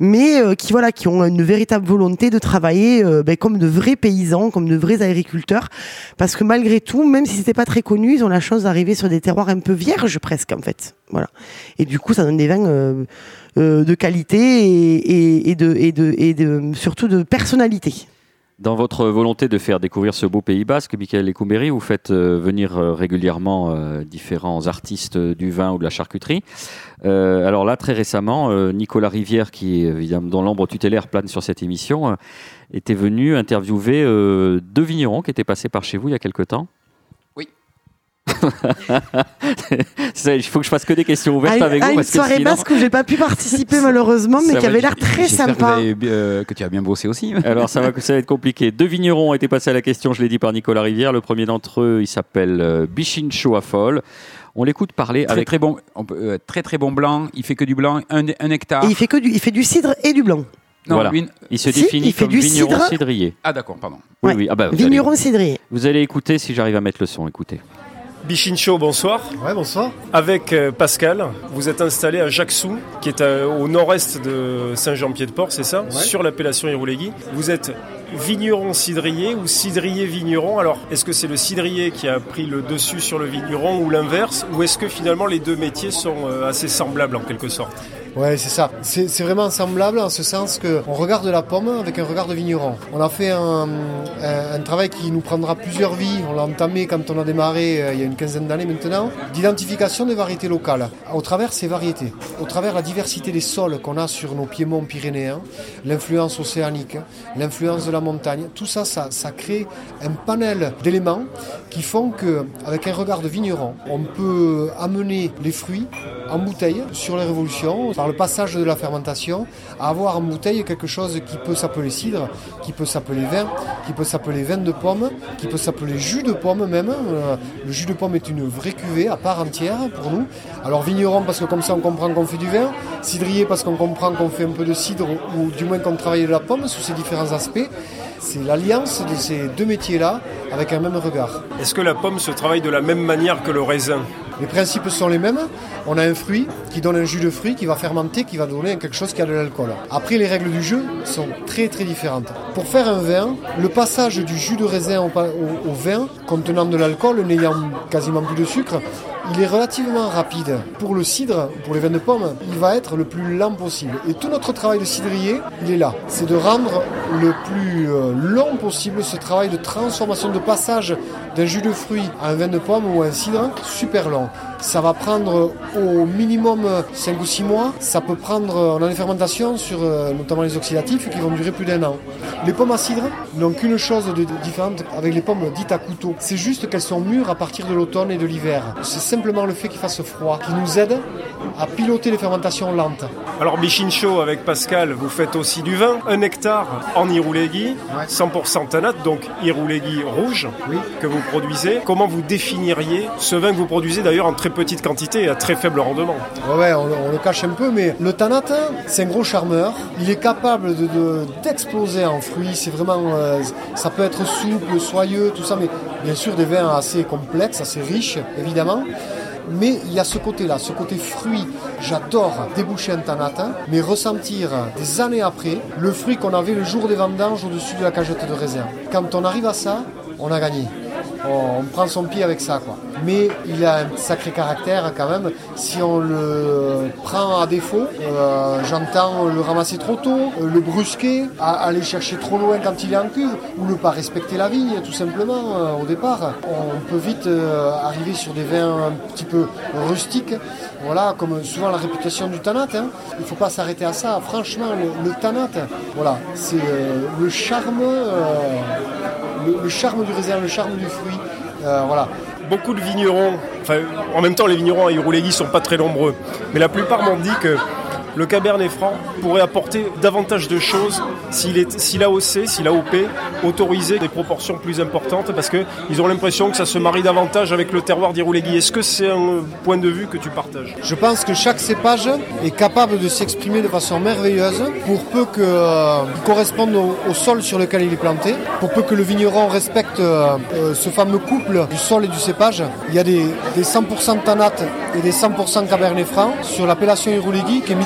mais qui voilà, qui ont une véritable volonté de travailler euh, ben, comme de vrais paysans, comme de vrais agriculteurs. Parce que malgré tout, même si c'était pas très connu, ils ont la chance d'arriver sur des terroirs un peu vierges presque en fait. Voilà. Et du coup, ça donne des vins euh, euh, de qualité et, et- de, et, de, et de surtout de personnalité. Dans votre volonté de faire découvrir ce beau Pays basque, Michael Lecumberi, vous faites euh, venir euh, régulièrement euh, différents artistes du vin ou de la charcuterie. Alors là, très récemment, Nicolas Rivière, qui évidemment dans l'ombre tutélaire plane sur cette émission, était venu interviewer deux vignerons qui étaient passés par chez vous il y a quelque temps. Il faut que je fasse que des questions ouvertes à, avec à vous. une parce que soirée sinon- basque où j'ai pas pu participer malheureusement, mais Ça qui va avait l'air très que, vous sympa. avez, euh, que tu as bien bossé aussi. Alors ça va, ça va être compliqué. Deux vignerons ont été passés à la question, je l'ai dit par Nicolas Rivière. Le premier d'entre eux, il s'appelle euh, Bichincho à Folle. On l'écoute parler Très, avec très bon, on peut- euh, très très bon blanc. Il fait que du blanc, un, un hectare. Et il fait que du, il fait du cidre et du blanc. Non, Voilà. Il se Si, définit il fait comme du vigneron cidre. cidrier. Ah d'accord, pardon. Oui, Ouais. oui. Ah bah, vous, allez, Vigneron cidrier. vous allez écouter si j'arrive à mettre le son. Écoutez. Bichincho, bonsoir. Ouais, bonsoir. Avec euh, Pascal, vous êtes installé à Jacques-Sou, qui est euh, au nord-est de Saint-Jean-Pied-de-Port, c'est ça? Sur l'appellation Iroulégui. Vous êtes vigneron cidrier ou cidrier vigneron? Alors, est-ce que c'est le cidrier qui a pris le dessus sur le vigneron ou l'inverse? Ou est-ce que finalement les deux métiers sont euh, assez semblables en quelque sorte? Ouais, c'est ça. C'est vraiment semblable en ce sens que on regarde la pomme avec un regard de vigneron. On a fait un, travail qui nous prendra plusieurs vies. On l'a entamé quand on a démarré euh, il y a une quinzaine d'années maintenant, d'identification des variétés locales. Au travers ces variétés, au travers la diversité des sols qu'on a sur nos piémonts pyrénéens, l'influence océanique, l'influence de la montagne, tout ça, ça, crée un panel d'éléments qui font que, avec un regard de vigneron, on peut amener les fruits en bouteille sur les révolutions, le passage de la fermentation, à avoir en bouteille quelque chose qui peut s'appeler cidre, qui peut s'appeler vin, qui peut s'appeler vin de pomme, qui peut s'appeler jus de pomme même. Euh, Le jus de pomme est une vraie cuvée à part entière pour nous. Alors vigneron parce que comme ça on comprend qu'on fait du vin, cidrier parce qu'on comprend qu'on fait un peu de cidre ou du moins qu'on travaille de la pomme sous ses différents aspects. C'est l'alliance de ces deux métiers-là avec un même regard. Est-ce que la pomme se travaille de la même manière que le raisin? Les principes sont les mêmes. On a un fruit qui donne un jus de fruit qui va fermenter, qui va donner quelque chose qui a de l'alcool. Après, les règles du jeu sont très très différentes. Pour faire un vin, le passage du jus de raisin au, vin contenant de l'alcool, n'ayant quasiment plus de sucre, il est relativement rapide. Pour le cidre, pour les vins de pomme, il va être le plus lent possible. Et tout notre travail de cidrier, il est là. C'est de rendre le plus euh, long possible ce travail de transformation, de passage d'un jus de fruit à un vin de pomme ou un cidre, super long. Ça va prendre au minimum 5 ou 6 mois. Ça peut prendre, on a des fermentations sur euh, notamment les oxydatifs qui vont durer plus d'un an. Les pommes à cidre n'ont qu'une chose de différente avec les pommes dites à couteau. C'est juste qu'elles sont mûres à partir de l'automne et de l'hiver. C'est simplement le fait qu'il fasse froid qui nous aide à piloter les fermentations lentes. Alors Bichincho avec Pascal, vous faites aussi du vin, un hectare en Iroulégui, 100% tanat, donc Iroulégui rouge que vous produisez. Comment vous définiriez ce vin que vous produisez d'ailleurs en très petite quantité et à très faible rendement Ouais, on, le- cache un peu, mais le tanat, c'est un gros charmeur. Il est capable de, de- d'exploser en fruits. C'est vraiment, euh, ça peut être souple, soyeux, tout ça, mais bien sûr des vins assez complexes, assez riches, évidemment. Mais il y a ce côté-là, ce côté fruit. J'adore déboucher un tanat, mais ressentir des années après le fruit qu'on avait le jour des vendanges au-dessus de la cagette de raisin. Quand on arrive à ça, on a gagné. On, prend son pied avec ça. Quoi. Mais il a un sacré caractère quand même. Si on le prend à défaut, euh, j'entends le ramasser trop tôt, euh, le brusquer, aller chercher trop loin quand il est en cuve, ou ne pas respecter la vigne tout simplement euh, au départ. On peut vite arriver sur des vins un petit peu rustiques. Voilà, comme souvent la réputation du Tanat. hein. Il ne faut pas s'arrêter à ça. Franchement, le, le Tanat, voilà, c'est le charme, le, charme du raisin, le charme du fruit. Euh, voilà. Beaucoup de vignerons, en même temps, les vignerons à Irouléguy sont pas très nombreux, mais la plupart m'ont dit que le Cabernet Franc pourrait apporter davantage de choses s'il est, si l'AOC, si l'AOP autorisait des proportions plus importantes, parce qu'ils ont l'impression que ça se marie davantage avec le terroir d'Irouléguy. Est-ce que c'est un point de vue que tu partages? Je pense que chaque cépage est capable de s'exprimer de façon merveilleuse pour peu que, euh, corresponde au, sol sur lequel il est planté, pour peu que le vigneron respecte euh, euh, ce fameux couple du sol et du cépage. Il y a des, des 100% Tanat et des 100% Cabernet Franc sur l'appellation Irouléguy qui est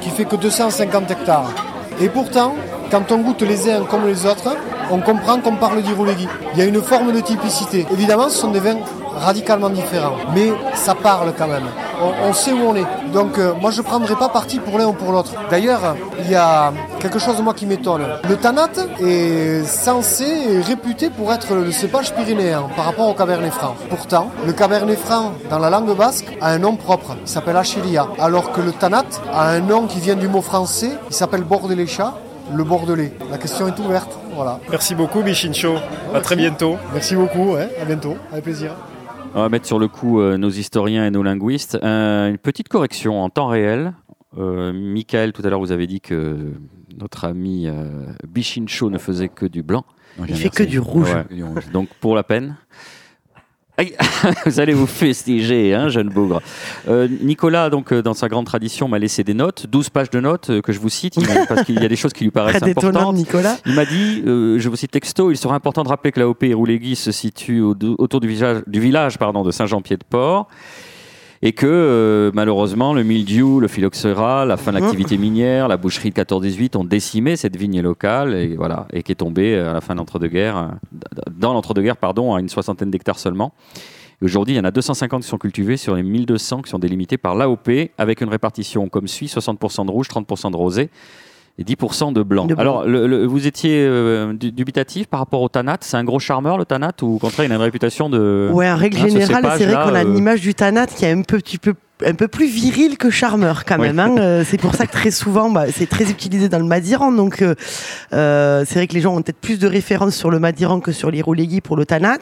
qui fait que 250 hectares. Et pourtant, quand on goûte les uns comme les autres, on comprend qu'on parle d'Irouléguy. Il y a une forme de typicité. Évidemment, ce sont des vins radicalement différents, mais ça parle quand même. On, on sait où on est. Donc euh, moi je ne prendrai pas parti pour l'un ou pour l'autre. D'ailleurs, il y a quelque chose moi qui m'étonne. Le Tanat est censé et réputé pour être le cépage pyrénéen par rapport au Cabernet Franc. Pourtant, le Cabernet Franc dans la langue basque a un nom propre, il s'appelle Achilia, alors que le Tanat a un nom qui vient du mot français, il s'appelle Bordeléchat, le Bordelais. La question est ouverte, voilà. Merci beaucoup, Bichincho. À très bientôt. Merci beaucoup, à bientôt, avec plaisir. On va mettre sur le coup euh, nos historiens et nos linguistes. Euh, une petite correction en temps réel. Euh, Michael, tout à l'heure, vous avez dit que notre ami euh, Bichincho ne faisait que du blanc. Il fait que du rouge. Ouais. Donc, pour la peine. Vous allez vous festiger, hein, jeune bougre. Euh, Nicolas, donc, euh, dans sa grande tradition, m'a laissé des notes, 12 pages de notes euh, que je vous cite, parce qu'il y a des choses qui lui paraissent Très importantes. Nicolas. Il m'a dit, euh, je vous cite texto, il sera important de rappeler que la OP Rouléguy se situe au- autour du village, du village pardon, de Saint-Jean-Pied-de-Port et que euh, malheureusement le mildiou, le phylloxéra, la fin de l'activité minière, la boucherie de 14-18 ont décimé cette vigne locale et voilà et qui est tombée euh, à la fin de l'entre-deux-guerres, euh, dans l'entre-deux-guerres pardon, à une soixantaine d'hectares seulement. Et Aujourd'hui, il y en a 250 qui sont cultivés sur les 1200 qui sont délimités par l'AOP avec une répartition comme suit 60% de rouge, 30% de rosé et 10% de blanc. De blanc. Alors, le- le- vous étiez euh, du- dubitatif par rapport au Tanat? C'est un gros charmeur, le Tanat, ou au contraire, il a une réputation de. Ouais, en règle Hein, générale, c'est vrai qu'on a euh, une image du Tanat qui est un peu, petit peu, un peu plus viril que charmeur quand même. hein. Euh, c'est pour ça que très souvent, bah, c'est très utilisé dans le Madiran. Donc, euh, euh, c'est vrai que les gens ont peut-être plus de références sur le Madiran que sur l'Irolegui pour le Tanat.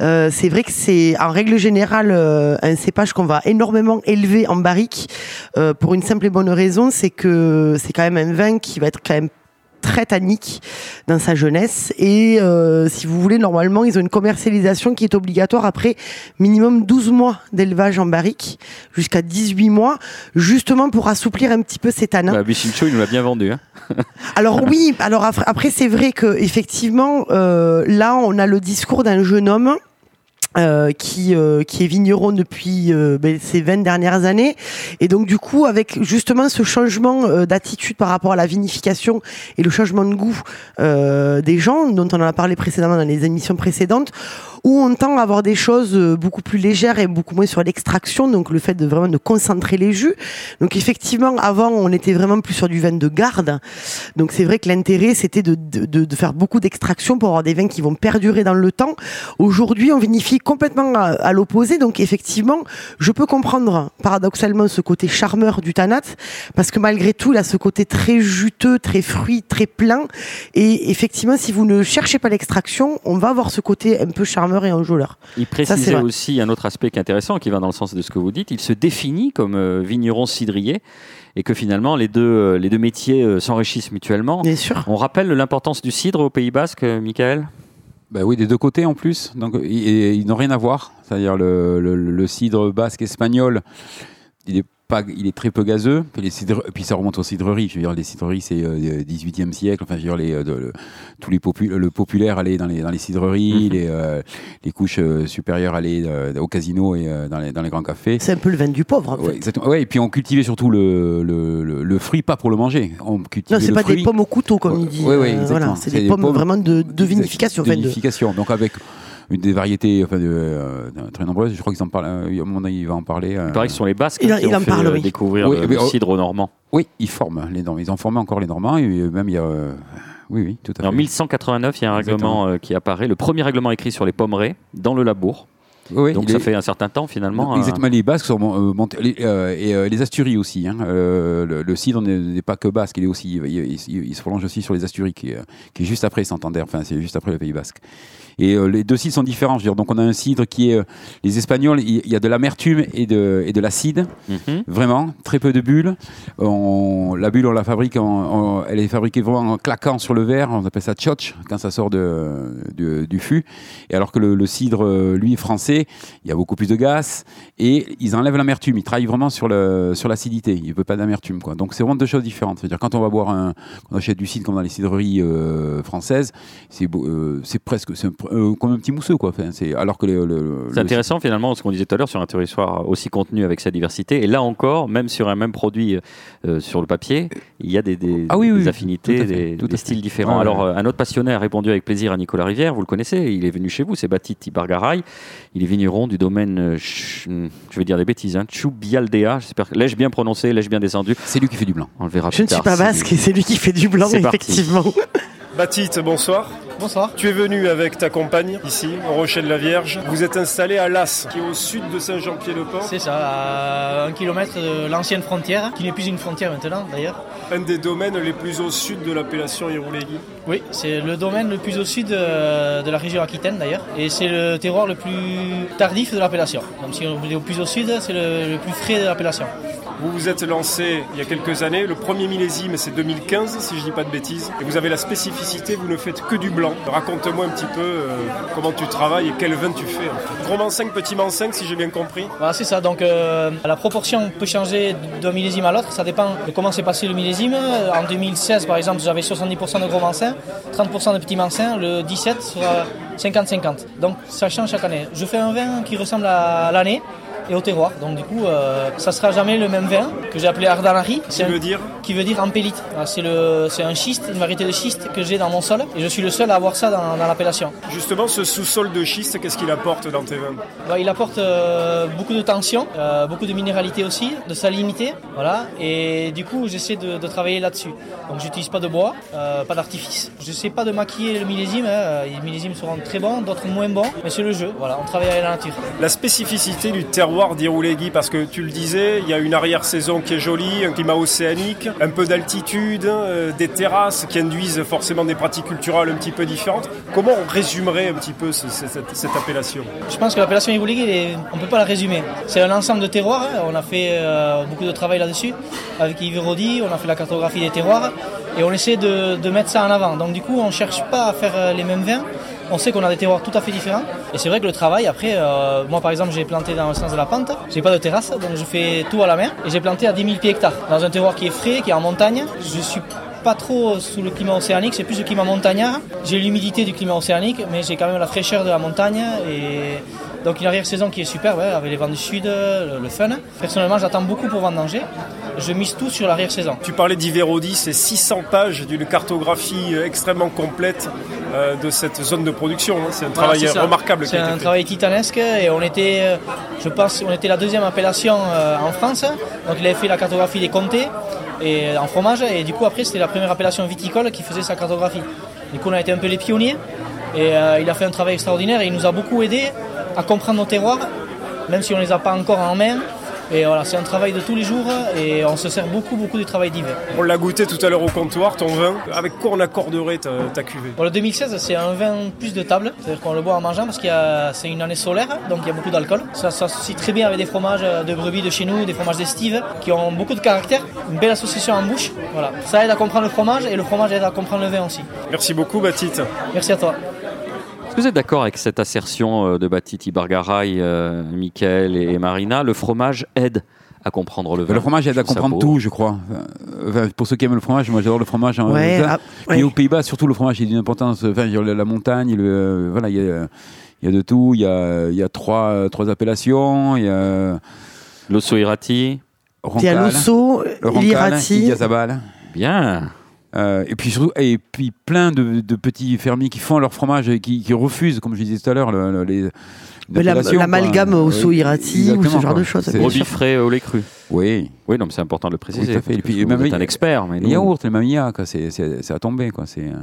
Euh, c'est vrai que c'est en règle générale euh, un cépage qu'on va énormément élever en barrique euh, pour une simple et bonne raison, c'est que c'est quand même un vin qui va être quand même très tannique dans sa jeunesse et euh, si vous voulez normalement ils ont une commercialisation qui est obligatoire après minimum 12 mois d'élevage en barrique jusqu'à 18 mois justement pour assouplir un petit peu ces tanins Bah, Bichincho, il nous l'a bien vendu. hein. alors oui, alors après, après, c'est vrai que effectivement euh, là on a le discours d'un jeune homme. Euh, qui, euh, qui est vigneron depuis euh, ben, ces 20 dernières années. Et donc du coup avec justement ce changement euh, d'attitude par rapport à la vinification et le changement de goût des gens dont on en a parlé précédemment dans les émissions précédentes où on tend à avoir des choses euh, beaucoup plus légères et beaucoup moins sur l'extraction donc le fait de vraiment de concentrer les jus donc effectivement avant on était vraiment plus sur du vin de garde donc c'est vrai que l'intérêt c'était de, de, faire beaucoup d'extraction pour avoir des vins qui vont perdurer dans le temps. Aujourd'hui on vinifie complètement à, l'opposé. Donc effectivement je peux comprendre paradoxalement ce côté charmeur du Tanat parce que malgré tout il a ce côté très juteux, très fruit, très plein. Et effectivement si vous ne cherchez pas l'extraction on va avoir ce côté un peu charmeur et enjôleur. Il précisait vrai. aussi un autre aspect qui est intéressant, qui va dans le sens de ce que vous dites. Il se définit comme euh, vigneron cidrier et que finalement les deux, euh, les deux métiers euh, s'enrichissent mutuellement. Bien sûr. On rappelle l'importance du cidre au Pays Basque, Michael? Bah oui, des deux côtés en plus. Donc ils, n'ont rien à voir. C'est-à-dire le, le- le cidre basque espagnol, il est pas, il est très peu gazeux. Puis, les cidres- puis ça remonte aux cidreries. Je veux dire, les cidreries c'est euh, 18e siècle. Enfin, je veux dire, les, euh, de- le- tous les popu- le populaire allait dans les dans les cidreries, Mhm. les, euh, les couches euh, supérieures allaient au casino et dans, les, dans les grands cafés. C'est un peu le vin du pauvre en Ouais, fait. exactement. Ouais, et puis on cultivait surtout le, le, le, le fruit, pas pour le manger. On cultivait Non, c'est pas fruit. des pommes au couteau comme il dit. Ouais, ouais, exactement. voilà, c'est des pommes vraiment de, de vinification. De- vinification. Donc avec une des variétés enfin, de, euh, très nombreuses. Je crois qu'ils en parlent. euh, il va en parler. euh. Il paraît que ce sont les Basques Il en- qui il ont en fait parle, euh, oui. découvrir Oui, le, mais, le oh, cidre normand. Oui, ils forment les Normands. Ils ont formé encore les Normands et euh, même il y a. euh, oui, oui, tout à fait. En 1189, il y a un règlement euh, qui apparaît, le premier règlement écrit sur les pommerets dans le labour. Oui, Donc ça est- fait un certain temps finalement. Exactement, euh, les Basques sont mon- euh, montés- les- euh, et euh, les Asturies aussi. hein. Euh, le, le cidre n'est pas que basque, il est aussi, il, il- il se prolonge aussi sur les Asturies, qui, est, euh, qui est juste après Santander. Enfin, c'est juste après le Pays Basque. Et euh, les deux cidres sont différents. Je veux dire. Donc on a un cidre qui est euh, les Espagnols. Il il y a de l'amertume et de et de l'acide. mhm. Vraiment, très peu de bulles. On- la bulle, on la fabrique, en, en- elle est fabriquée vraiment en claquant sur le verre. On appelle ça tchotch quand ça sort de, du fût. Et alors que le, le cidre, euh, lui, français, il y a beaucoup plus de gaz et ils enlèvent l'amertume. Ils travaillent vraiment sur le sur l'acidité. Il ne veut pas d'amertume, quoi. Donc c'est vraiment deux choses différentes. C'est-à-dire quand on va boire un, quand on achète du cidre comme dans les cidreries euh, françaises, c'est beau- euh, c'est presque c'est un- euh, comme un petit mousseux, quoi. Enfin, c'est alors que le, le- C'est le- intéressant finalement ce qu'on disait tout à l'heure sur un territoire aussi contenu avec sa diversité. Et là encore, même sur un même produit euh, sur le papier, il y a des, des- Ah oui, des oui, affinités, fait, des, styles différents. Ouais, Alors ouais. euh, un autre passionné a répondu avec plaisir à Nicolas Rivière, vous le connaissez, il est venu chez vous, c'est Batit Ibargaray. Il est vigneron du domaine, euh, ch- je vais dire des bêtises, hein, Choubialdea, j'espère l'ai-je bien prononcé, l'ai-je bien descendu C'est lui qui fait du blanc. On le verra Je ne suis pas basque c'est lui qui fait du blanc, C'est parti. effectivement. Baptiste, bonsoir. Bonsoir. Tu es venu avec ta compagne ici, au Rocher de la Vierge. Vous êtes installé à Las, qui est au sud de Saint-Jean-Pied-de-Port. C'est ça, à un kilomètre de l'ancienne frontière, qui n'est plus une frontière maintenant d'ailleurs. Un des domaines les plus au sud de l'appellation Iroulégui. Oui, c'est le domaine le plus au sud euh, de la région Aquitaine d'ailleurs, et c'est le terroir le plus tardif de l'appellation. Donc si on est au plus au sud, c'est le, le plus frais de l'appellation. Vous vous êtes lancé il y a quelques années. Le premier millésime, c'est 2015, si je dis pas de bêtises. Et vous avez la spécificité, vous ne faites que du blanc. Raconte-moi un petit peu euh, comment tu travailles et quel vin tu fais. En fait. Gros Mancinq, petit Mancinq, si j'ai bien compris. Voilà, c'est ça. Donc euh, la proportion peut changer d'un millésime à l'autre. Ça dépend de comment s'est passé le millésime. En 2016, par exemple, j'avais 70% de gros mancins, 30% de petits mancins. Le 17 sera 50-50. Donc ça change chaque année. Je fais un vin qui ressemble à l'année et au terroir. Donc du coup, euh, ça sera jamais le même vin que j'ai appelé Ardanari. Qui veut dire Qui veut dire empélite. Voilà, C'est le, c'est un schiste, une variété de schiste que j'ai dans mon sol et je suis le seul à avoir ça dans, dans l'appellation. Justement, ce sous-sol de schiste, qu'est-ce qu'il apporte dans tes vins? Bah, il apporte euh, beaucoup de tension, euh, beaucoup de minéralité aussi, de salinité, voilà. Et du coup, j'essaie de, de travailler là-dessus. Donc, j'utilise pas de bois, euh, pas d'artifice. Je sais pas de maquiller le millésime. hein. Les millésimes seront très bons, d'autres moins bons, mais c'est le jeu. Voilà, on travaille avec la nature. La spécificité du terroir d'Iroulégui, parce que tu le disais, il y a une arrière-saison qui est jolie, un climat océanique, un peu d'altitude, euh, des terrasses qui induisent forcément des pratiques culturelles un petit peu différentes. Comment on résumerait un petit peu ce- cette, appellation? Je pense que l'appellation est- on peut pas la résumer. C'est un ensemble de terroirs. hein. On a fait euh, beaucoup de travail là-dessus avec Yves Rodi. On a fait la cartographie des terroirs et on essaie de, de mettre ça en avant. Donc du coup, on cherche pas à faire euh, les mêmes vins. On sait qu'on a des terroirs tout à fait différents. Et c'est vrai que le travail, après, euh, moi par exemple, j'ai planté dans le sens de la pente. J'ai pas de terrasse, donc je fais tout à la main. Et j'ai planté à 10 000 pieds hectares dans un terroir qui est frais, qui est en montagne. Je suis pas trop sous le climat océanique, c'est plus le climat montagnard. J'ai l'humidité du climat océanique, mais j'ai quand même la fraîcheur de la montagne et donc une arrière-saison qui est super, ouais, avec les vents du sud, le fun. Personnellement, j'attends beaucoup pour vendanger. Je mise tout sur l'arrière-saison. Tu parlais d'Iverodi, c'est 600 pages d'une cartographie euh, extrêmement complète euh, de cette zone de production. hein. C'est un Voilà, travail ça. remarquable C'est un fait. travail titanesque et on était, euh, je pense, on était la deuxième appellation euh, en France. Donc il avait fait la cartographie des comtés et euh, en fromage et du coup après c'était la première appellation viticole qui faisait sa cartographie. Du coup on a été un peu les pionniers et euh, il a fait un travail extraordinaire et il nous a beaucoup aidé à comprendre nos terroirs, même si on les a pas encore en main. Et voilà, c'est un travail de tous les jours et on se sert beaucoup beaucoup du travail d'hiver. On l'a goûté tout à l'heure au comptoir, ton vin. Avec quoi on accorderait ta, ta cuvée? Bon, le 2016, c'est un vin plus de table, c'est-à-dire qu'on le boit en mangeant parce que c'est une année solaire, donc il y a beaucoup d'alcool. Ça s'associe très bien avec des fromages de brebis de chez nous, des fromages d'estive, qui ont beaucoup de caractère, une belle association en bouche. Voilà. Ça aide à comprendre le fromage et le fromage aide à comprendre le vin aussi. Merci beaucoup, Baptiste. Merci à toi. Que vous êtes d'accord avec cette assertion euh, de Batiti Bargaray, euh, Mickaël et Marina? Le fromage aide à comprendre le vin. Le fromage aide à comprendre tout, je crois. Enfin, pour ceux qui aiment le fromage, moi j'adore le fromage. en- Ouais, ah, ouais. aux Pays-Bas, surtout le fromage, il y a une importance. Enfin, il y a la, la montagne, le, euh, voilà, il y a, il y a de tout. Il y a, il y a trois, trois appellations. Il y a L'Osso Irati. Il y a l'Osso, l'Irati. Bien. Euh, et puis surtout, et puis plein de, de petits fermiers qui font leur fromage et qui, qui refusent, comme je disais tout à l'heure, le- les l'amalgame au Oui, Soirati ou ce genre de choses. Brebis frais au lait cru. Oui. Oui, non, mais c'est important de le préciser. Oui, tout à fait. Et puis vous êtes un expert. Mais les yaourts, les mamillas, c'est, à tomber, quoi. C'est, euh,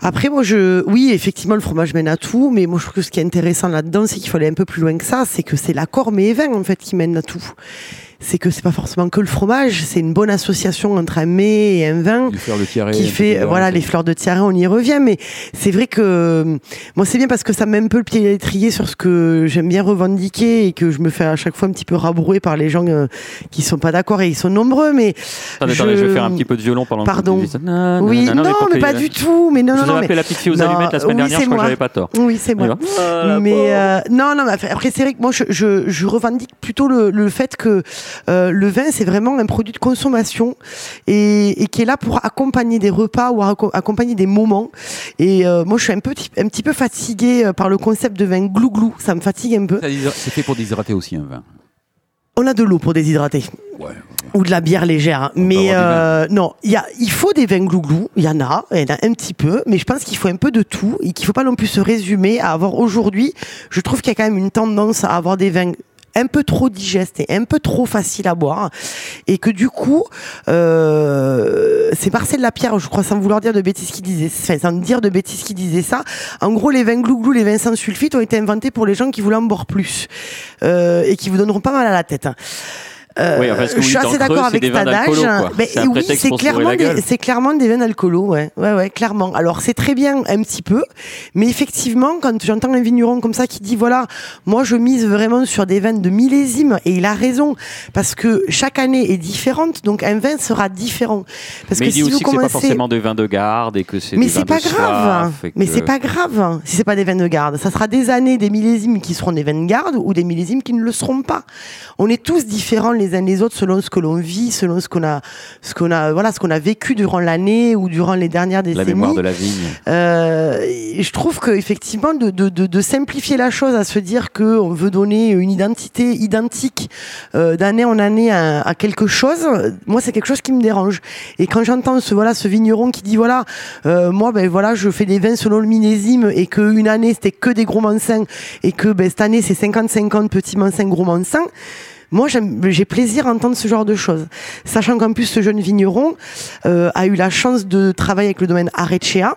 Après, moi, je, oui, effectivement, le fromage mène à tout, mais moi, je trouve que ce qui est intéressant là-dedans, c'est qu'il faut aller un peu plus loin que ça, c'est que c'est l'accord mais et vin, en fait, qui mène à tout. C'est que c'est pas forcément que le fromage, c'est une bonne association entre un mets et un vin. les fleurs de tiare. qui fait voilà les fleurs de tiare on y revient mais c'est vrai que euh, moi c'est bien parce que ça met un peu le pied à l'étrier sur ce que j'aime bien revendiquer et que je me fais à chaque fois un petit peu rabrouer par les gens euh, qui sont pas d'accord et ils sont nombreux mais Attendez, attendez, je vais faire un petit peu de violon pendant Pardon. que vous dites ça. Non, non, oui non, non, non, mais pas que- du tout mais non je non non mais la petite fille aux Non, allumettes la semaine oui, dernière, je crois que j'avais pas tort. oui c'est moi Ah, mais euh, non non mais après après, c'est vrai que moi je, je, je revendique plutôt le, le fait que euh, le vin c'est vraiment un produit de consommation et, et qui est là pour accompagner des repas ou acco- accompagner des moments et euh, moi je suis un petit un petit peu fatiguée euh, par le concept de vin glou-glou ça me fatigue un peu C'est fait pour déshydrater aussi un vin. on a de l'eau pour déshydrater. Ou de la bière légère. Mais euh, non, il y a, il faut des vins glouglou. Il y en a, il y en a un petit peu. Mais je pense qu'il faut un peu de tout et qu'il faut pas non plus se résumer à avoir aujourd'hui. Je trouve qu'il y a quand même une tendance à avoir des vins un peu trop digestes et un peu trop faciles à boire. Et que du coup euh, c'est Marcel Lapierre je crois sans vouloir dire de bêtises qui disait enfin sans dire de bêtises qui disait ça. En gros les vins glouglou les vins sans sulfite ont été inventés pour les gens qui voulaient en boire plus euh, et qui vous donneront pas mal à la tête Oui, que je suis assez d'accord avec des vins cet adage. d'alcoolo, quoi. C'est un oui, c'est clairement, la des- clairement des vins alcoolos, ouais, ouais, ouais, clairement. Alors c'est très bien un petit peu, mais effectivement, quand j'entends un vigneron comme ça qui dit voilà, moi je mise vraiment sur des vins de millésime, et il a raison parce que chaque année est différente, donc un vin sera différent. Parce mais que il dit si aussi vous que c'est pas commencez forcément des vins de garde et que c'est mais c'est pas de grave. Mais c'est pas grave si c'est pas des vins de garde. Ça sera des années, des millésimes qui seront des vins de garde ou des millésimes qui ne le seront pas. On est tous différents les uns les autres selon ce que l'on vit, selon ce qu'on a, ce qu'on a, voilà, ce qu'on a vécu durant l'année ou durant les dernières la décennies. mémoire de la vigne. Euh, je trouve que effectivement de, de, de, de simplifier la chose à se dire que on veut donner une identité identique euh, d'année en année à, à quelque chose, moi c'est quelque chose qui me dérange. Et quand j'entends ce voilà ce vigneron qui dit voilà euh, moi ben voilà je fais des vins selon le millésime et que une année c'était que des gros mansins et que ben, cette année c'est 50-50 petits mansins gros mansins. Moi, j'ai plaisir à entendre ce genre de choses. Sachant qu'en plus, ce jeune vigneron euh, a eu la chance de travailler avec le domaine Arecea.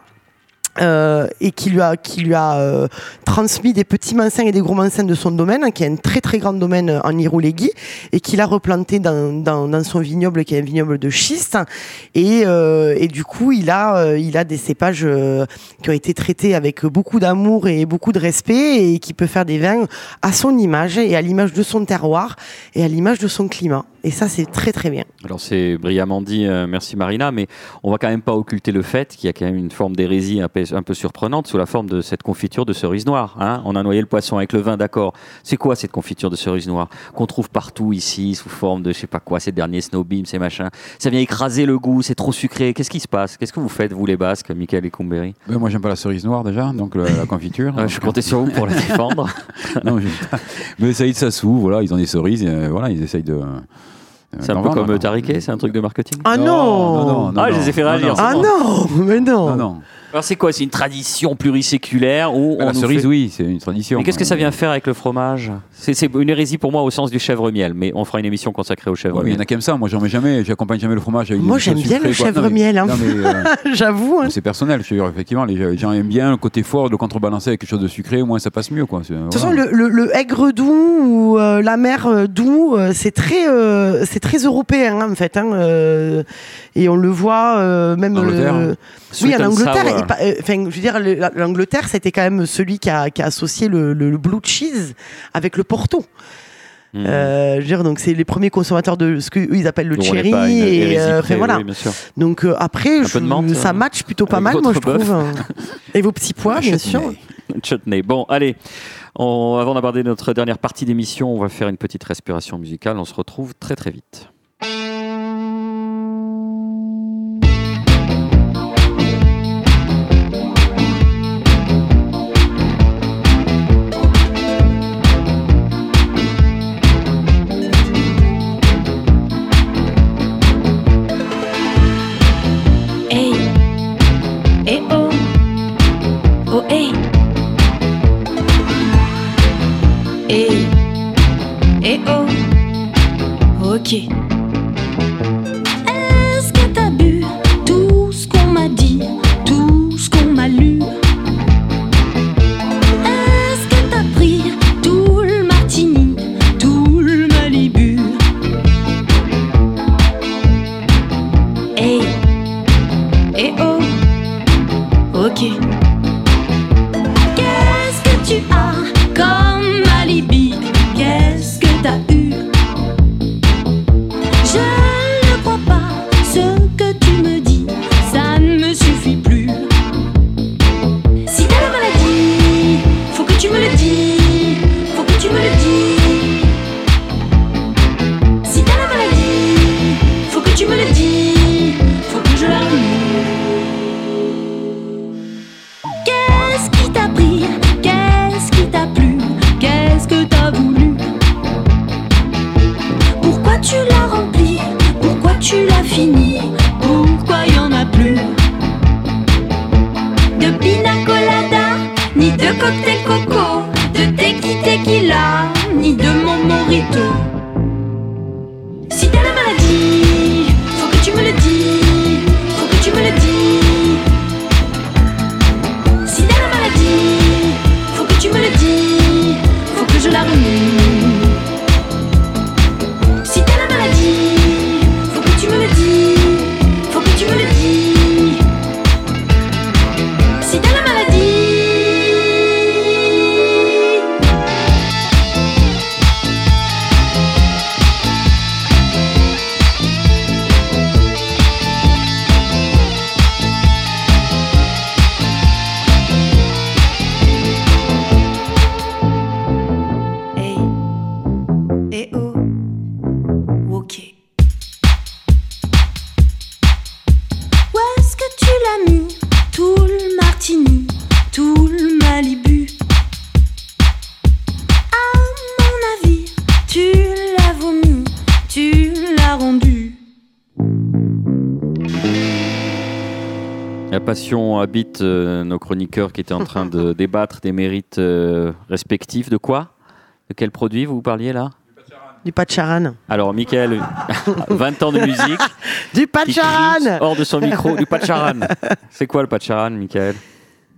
Euh, et qui lui a, qui lui a euh, transmis des petits mansins et des gros mansins de son domaine, hein, qui est un très très grand domaine en Iroulégui, et qu'il a replanté dans, dans, son vignoble, qui est un vignoble de schiste. Et, euh, et du coup, il a, euh, il a des cépages euh, qui ont été traités avec beaucoup d'amour et beaucoup de respect, et qui peut faire des vins à son image et à l'image de son terroir et à l'image de son climat. Et ça, c'est très très bien. Alors c'est brillamment dit, euh, merci Marina, mais on va quand même pas occulter le fait qu'il y a quand même une forme d'hérésie un peu, un peu surprenante sous la forme de cette confiture de cerise noire. Hein on a noyé le poisson avec le vin, d'accord. C'est quoi cette confiture de cerise noire qu'on trouve partout ici sous forme de je sais pas quoi, ces derniers snowbeams, ces machins? Ça vient écraser le goût, c'est trop sucré. Qu'est-ce qui se passe? Qu'est-ce que vous faites vous les Basques, Michael et Cumberi Ben, moi, j'aime pas la cerise noire déjà, donc le- la confiture. Ouais, Je comptais sur vous pour la défendre. non. Mais Saïd Sassou, voilà, ils ont des cerises, euh, voilà, ils essayent de. C'est un peu comme Tariquet, c'est un truc de marketing Ah non, non, non, non, Ah, je les ai fait réagir. Ah non, mais non. Non, non. Alors c'est quoi? C'est une tradition pluriséculaire où on la cerise, fait- oui, c'est une tradition. Mais qu'est-ce que ça vient faire avec le fromage? C'est une hérésie pour moi au sens du chèvre-miel, mais on fera une émission consacrée au Ouais, mais il y chèvre-miel. en a qui aiment ça. Moi, j'en mets jamais. J'accompagne jamais le fromage. avec Moi, j'aime bien le sucrées, chèvre-miel, hein. euh, J'avoue. hein. C'est personnel, je effectivement. Les gens aiment bien le côté fort, de le contrebalancer avec quelque chose de sucré, au moins ça passe mieux. Quoi. De toute façon, le, le, le aigre doux ou euh, la mer euh, doux, euh, c'est très, euh, c'est très européen hein, en fait. hein, euh, et on le voit euh, même. Angleterre, le- hein. Oui, en and Angleterre. euh, Enfin, je veux dire, le- la- l'Angleterre, c'était quand même celui qui a, qui a associé le, le- le blue cheese avec le Porto. Hmm. Euh, je veux dire, donc c'est les premiers consommateurs de ce qu'eux ils appellent le Donc, cherry une et euh, près, voilà. oui. Donc euh, après, je- menthe, ça euh, match plutôt pas mal, moi je trouve. hein. Et vos petits pois, bien sûr. Chutney. Bon, allez. On- avant d'aborder notre dernière partie d'émission, on va faire une petite respiration musicale. On se retrouve très très vite. La passion habite euh, nos chroniqueurs qui étaient en train de débattre des mérites euh, respectifs. De quoi? De quel produit vous parliez là? Du Pacharan. Alors, Michael, 20 ans de musique. Du crie hors de son micro. Du Pacharan. C'est quoi le Pacharan, Michael?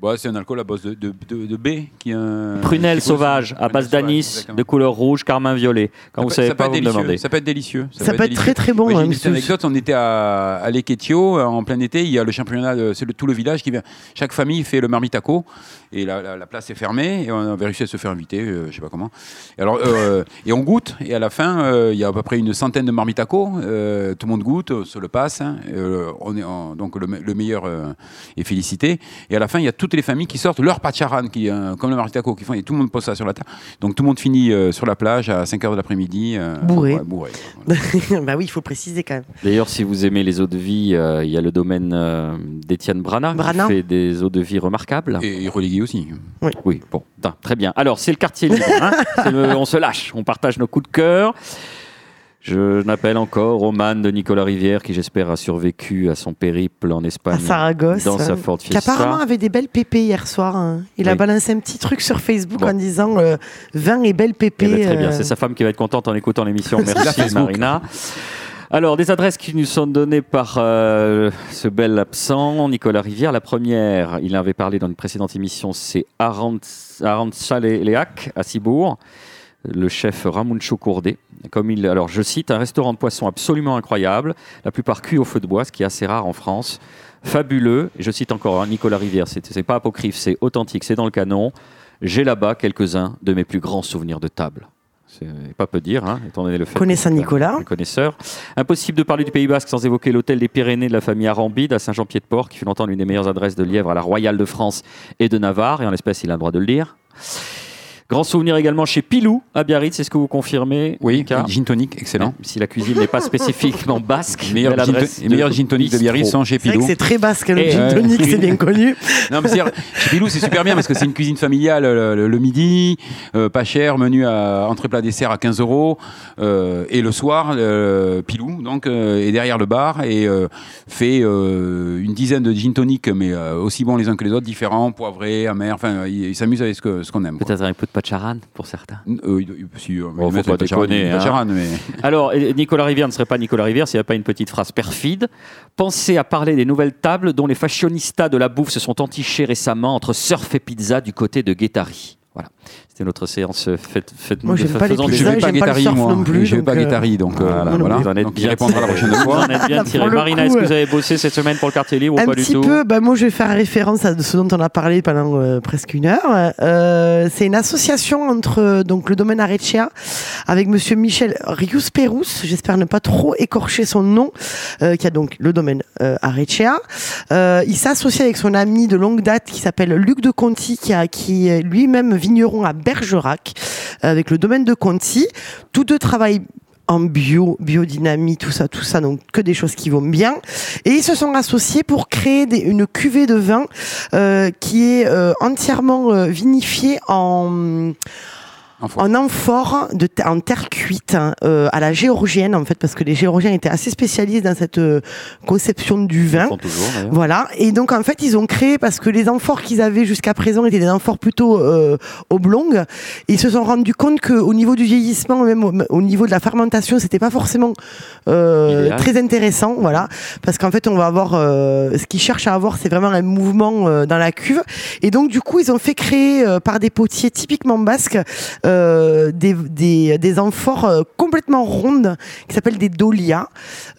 Bah, c'est un alcool à base de, de, de, de baie qui est un- Prunelle qui sauvage, à base d'anis, de couleur rouge, carmin violet. Quand Ça vous peut- savez ça peut pas, vous demandez. Ça peut être délicieux. Ça peut être très, très bon, j'ai hein, une petite monsieur. anecdote. On était à, à Leketio euh, en plein été. Il y a le championnat, de- c'est tout le village qui vient. Chaque famille fait le marmitaco et la, la- la place est fermée et on avait réussi à se faire inviter, euh, je sais pas comment. Et alors, euh, et on goûte et à la fin, euh, il y a à peu près une centaine de marmitacos. Euh, tout le monde goûte, on se le passe. hein. Euh, on est donc le, me- le meilleur euh, est félicité. Et à la fin, il y a toutes les familles qui sortent leur pacharan, qui euh, comme le marmitaco, qui font et tout le monde pose ça sur la table. Donc tout le monde finit euh, sur la plage à 5 h de l'après-midi. euh, Bourré. ouais, bourré. bah oui, il faut préciser quand même. D'ailleurs, si vous aimez les eaux de vie, euh, il y a le domaine euh, d'Étienne Brana, Brana. qui fait des eaux de vie remarquables. Et, relégué aussi. Oui. Oui, bon, très bien. Alors, c'est le quartier libre. hein. Le- on se lâche, on partage nos coups de cœur. Je n'appelle encore Roman de Nicolas Rivière, qui j'espère a survécu à son périple en Espagne. À Saragosse. Dans sa euh, Ford Qui Fiesta. apparemment avait des belles pépées hier soir. hein. Il a balancé un petit truc sur Facebook Bon. en disant euh, vin et belles Eh pépées. ben, très bien, euh, c'est sa femme qui va être contente en écoutant l'émission. Merci. Marina. Alors, des adresses qui nous sont données par euh, ce bel absent, Nicolas Rivière. La première, il en avait parlé dans une précédente émission, c'est Arantxa-Léac à Cibourg. Le chef Ramuncho Courdet. Comme il, alors, je cite, un restaurant de poisson absolument incroyable, la plupart cuit au feu de bois, ce qui est assez rare en France. Fabuleux, je cite encore hein, Nicolas Rivière, c'est pas apocryphe, c'est authentique, c'est dans le canon. J'ai là-bas quelques-uns de mes plus grands souvenirs de table. C'est pas peu dire, hein, étant donné le fait. Connaissant Nicolas. connaisseur. Impossible de parler du Pays Basque sans évoquer l'hôtel des Pyrénées de la famille Arambide à Saint-Jean-Pied-de-Port, qui fut longtemps l'une des meilleures adresses de Lièvre à la Royale de France et de Navarre, et en l'espèce, il a le droit de le dire. Grand souvenir également chez Pilou à Biarritz, c'est ce que vous confirmez Oui, gin tonic, excellent. Si la cuisine n'est pas spécifiquement basque, Les meilleurs belle gin, de gin tonic de Biarritz sont chez Pilou. c'est très basque le Et, gin euh, tonic, c'est bien connu. Non, mais c'est-à-dire, chez Pilou, c'est super bien parce que c'est une cuisine familiale le, le- le midi, euh, pas cher, menu à entrée plat dessert à 15 euros. euh, et le soir, euh, Pilou donc, euh, est derrière le bar et euh, fait euh, une dizaine de gin tonic, mais euh, aussi bons les uns que les autres, différents, poivrés, amers. Enfin, il, il s'amuse avec ce que- ce qu'on aime. Peut-être un peu de charan pour certains. Euh, si, euh, faut met pas déconner. hein. Charan, mais... Alors, Nicolas Rivière ne serait pas Nicolas Rivière s'il n'y avait pas une petite phrase perfide. Pensez à parler des nouvelles tables dont les fashionistas de la bouffe se sont entichés récemment entre surf et pizza du côté de Guettari. Voilà. C'était notre séance euh, faite. faite Moi, j'aime pas faisant des jeux. j'aime pas plus. je vais donc, pas euh, Guettari, donc euh, Voilà, voilà. vous en êtes Donc, il bien répondra la prochaine Vous fois. en êtes bien Pour tiré. le Marina, est-ce que euh, vous avez bossé cette semaine pour le quartier libre ou Un pas du petit tout peu, bah, moi je vais faire référence à ce dont on a parlé pendant euh, presque une heure. Euh, c'est une association entre euh, donc le domaine Arecea avec Monsieur Michel Rius Perus, j'espère ne pas trop écorcher son nom, euh, qui a donc le domaine euh. Euh, il s'associe avec son ami de longue date qui s'appelle Luc de Conti, qui, a, qui est lui-même vigneron à Bergerac, avec le domaine de Conti. Tous deux travaillent en bio, biodynamie, tout ça, tout ça, donc que des choses qui vont bien. Et ils se sont associés pour créer des- une cuvée de vin euh, qui est euh, entièrement euh, vinifiée en en amphore de te- en terre cuite hein, euh, à la géorgienne en fait parce que les géorgiens étaient assez spécialisés dans cette euh, conception du vin. font toujours, d'ailleurs. voilà. Et donc en fait ils ont créé parce que les amphores qu'ils avaient jusqu'à présent étaient des amphores plutôt euh, oblongues et ils se sont rendus compte que au niveau du vieillissement même au, au niveau de la fermentation c'était pas forcément euh, très intéressant voilà. Parce qu'en fait on va avoir euh, ce qu'ils cherchent à avoir c'est vraiment un mouvement euh, dans la cuve. Et donc du coup ils ont fait créer euh, par des potiers typiquement basques euh, des, des, des amphores euh, complètement rondes qui s'appellent des dolias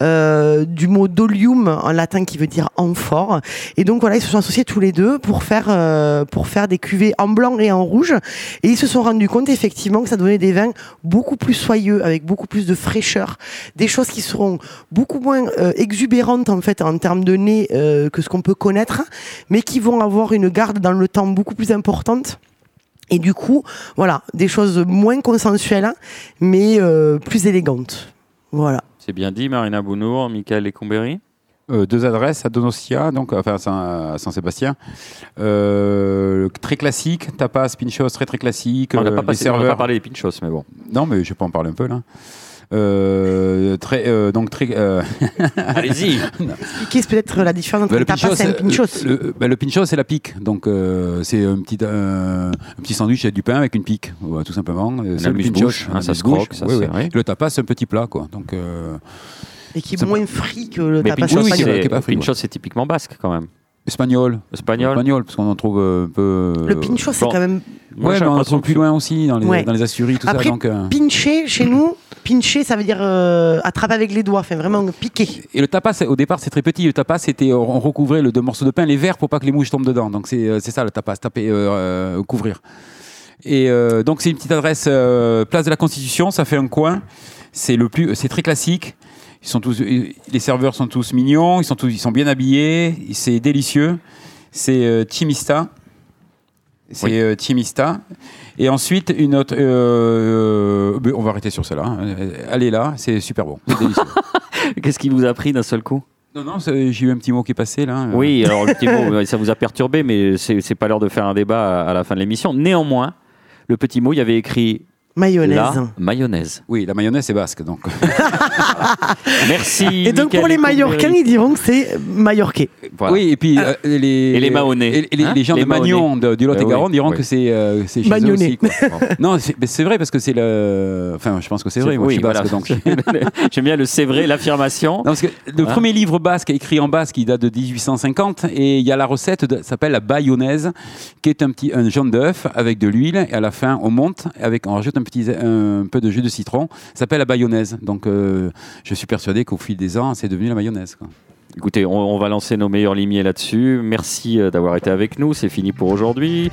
euh, du mot dolium en latin qui veut dire amphore. Et donc voilà ils se sont associés tous les deux pour faire euh, pour faire des cuvées en blanc et en rouge. Et ils se sont rendus compte effectivement que ça donnait des vins beaucoup plus soyeux avec beaucoup plus de fraîcheur. Des choses qui seront beaucoup moins euh, exubérantes en fait en termes de nez euh, que ce qu'on peut connaître mais qui vont avoir une garde dans le temps beaucoup plus importante et du coup, voilà, des choses moins consensuelles, mais euh, plus élégantes. Voilà. C'est bien dit, Marina Bounour, Michael Lecombéry. Euh, deux adresses à Donostia, donc enfin à Saint- à Saint-Sébastien. Euh, très classique, tapas, pinchos, très très classique. On n'a euh, pas, on serveurs- pas parlé des pinchos, mais bon. Non, mais je peux en parler un peu là. Euh, très, euh, donc très. euh, Allez-y. Expliquez peut-être la différence entre Bah, le tapas pinchos, et un pinchos. Le, bah, le pinchos, c'est la pique. Donc, euh, c'est un petit, euh, un petit sandwich avec du pain avec une pique, tout simplement. C'est le pinchos, hein, ça se croque, ça Oui. Le tapas, c'est un petit plat, quoi. Donc, euh, Et qui est moins frit que le Mais tapas frit, pinchos, c'est typiquement basque quand même. Espagnol. Espagnol. Espagnol, parce qu'on en trouve un peu. Le pincho, c'est bon. quand même. Moi, Ouais, mais on en trouve plus loin aussi, dans les, Ouais. dans les Asturies, tout Après, ça. Donc, euh, pincher, chez nous, pincher, ça veut dire euh, attraper avec les doigts, enfin vraiment piquer. Et le tapas, au départ, c'est très petit. Le tapas, c'était on recouvrait le deux morceaux de pain, les verres, pour pas que les mouches tombent dedans. Donc c'est euh, c'est ça le tapas, taper, euh, euh, couvrir. Et euh, donc c'est une petite adresse euh, place de la Constitution. Ça fait un coin. C'est le plus, c'est très classique. Ils sont tous, les serveurs sont tous mignons. Ils sont tous, ils sont bien habillés. C'est délicieux. C'est euh, Chimista. C'est Oui. euh, Chimista. Et ensuite, une autre. euh, euh, on va arrêter sur celle-là. hein. Allez là, c'est super bon. C'est délicieux. Qu'est-ce qui vous a pris d'un seul coup? Non, non, j'ai eu un petit mot qui est passé là. Oui, alors le petit mot, ça vous a perturbé, mais c'est c'est pas l'heure de faire un débat à, à la fin de l'émission. Néanmoins, le petit mot, il y avait écrit Mayonnaise. la mayonnaise. Oui, la mayonnaise c'est basque donc. Merci. Et donc pour les. Mallorcains, ils diront que c'est Mallorquais. Voilà. Oui, et puis euh, les, Et les Mahonnais. et les, Hein les gens Les de Magnon de- du Lot-et-Garonne oui, diront oui. que c'est euh, c'est chez eux aussi. quoi. non, c'est mais c'est vrai parce que c'est le. Enfin, je pense que c'est vrai. Moi, oui, je suis basque, voilà. donc. J'aime bien le c'est vrai, l'affirmation. Parce que le Hein premier livre basque écrit en basque, il date de 1850 et il y a la recette de- s'appelle la bayonnaise, qui est un petit un jaune d'œuf avec de l'huile et à la fin on monte avec on rajoute un petit un peu de jus de citron. Ça s'appelle la bayonnaise. Donc euh, je suis persuadé qu'au fil des ans, c'est devenu la mayonnaise. Écoutez, on, va lancer nos meilleurs limiers là-dessus. Merci euh, d'avoir été avec nous. C'est fini pour aujourd'hui.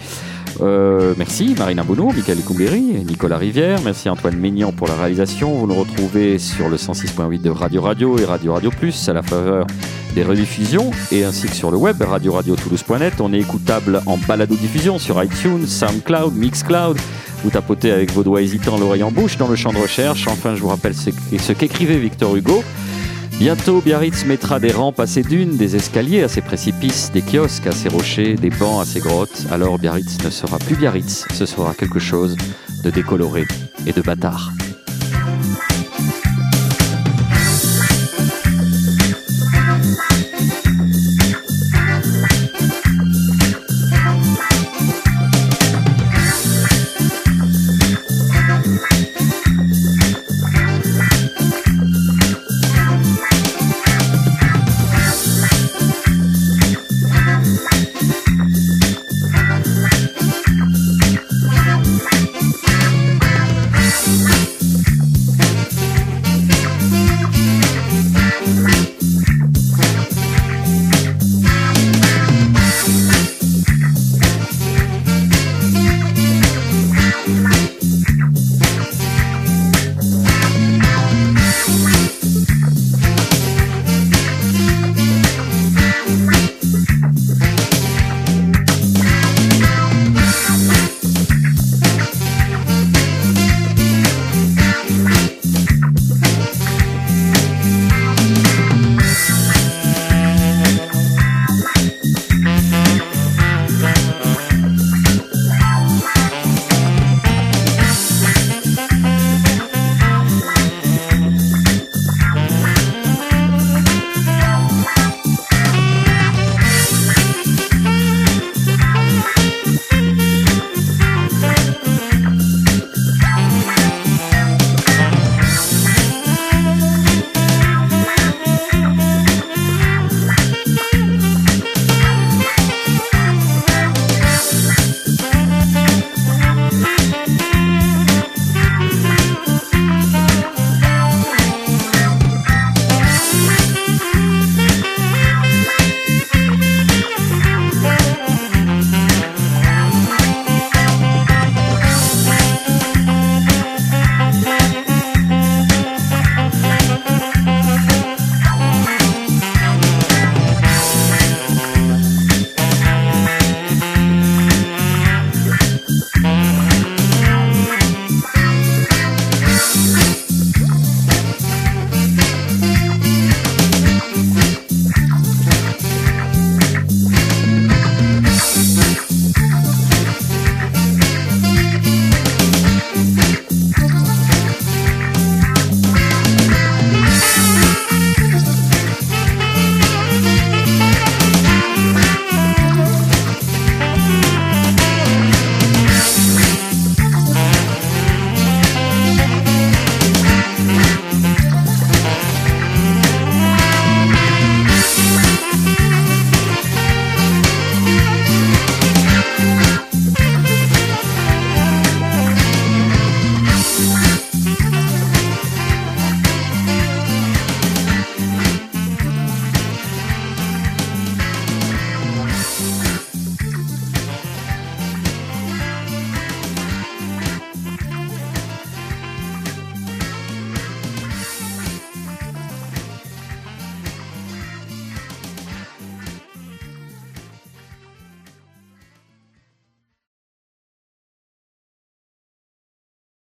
Euh, merci Marina Bonneau, Michael et Nicolas Rivière. Merci Antoine Maignan pour la réalisation. Vous nous retrouvez sur le 106.8 de Radio Radio et Radio Radio Plus à la faveur des rediffusions et ainsi que sur le web radio radio toulouse.net. On est écoutable en balado-diffusion sur iTunes, SoundCloud, Mixcloud. Vous tapotez avec vos doigts hésitants l'oreille en bouche dans le champ de recherche. Enfin, je vous rappelle ce qu'écrivait Victor Hugo. Bientôt, Biarritz mettra des rampes à ses dunes, des escaliers à ses précipices, des kiosques à ses rochers, des bancs à ses grottes. Alors Biarritz ne sera plus Biarritz, ce sera quelque chose de décoloré et de bâtard.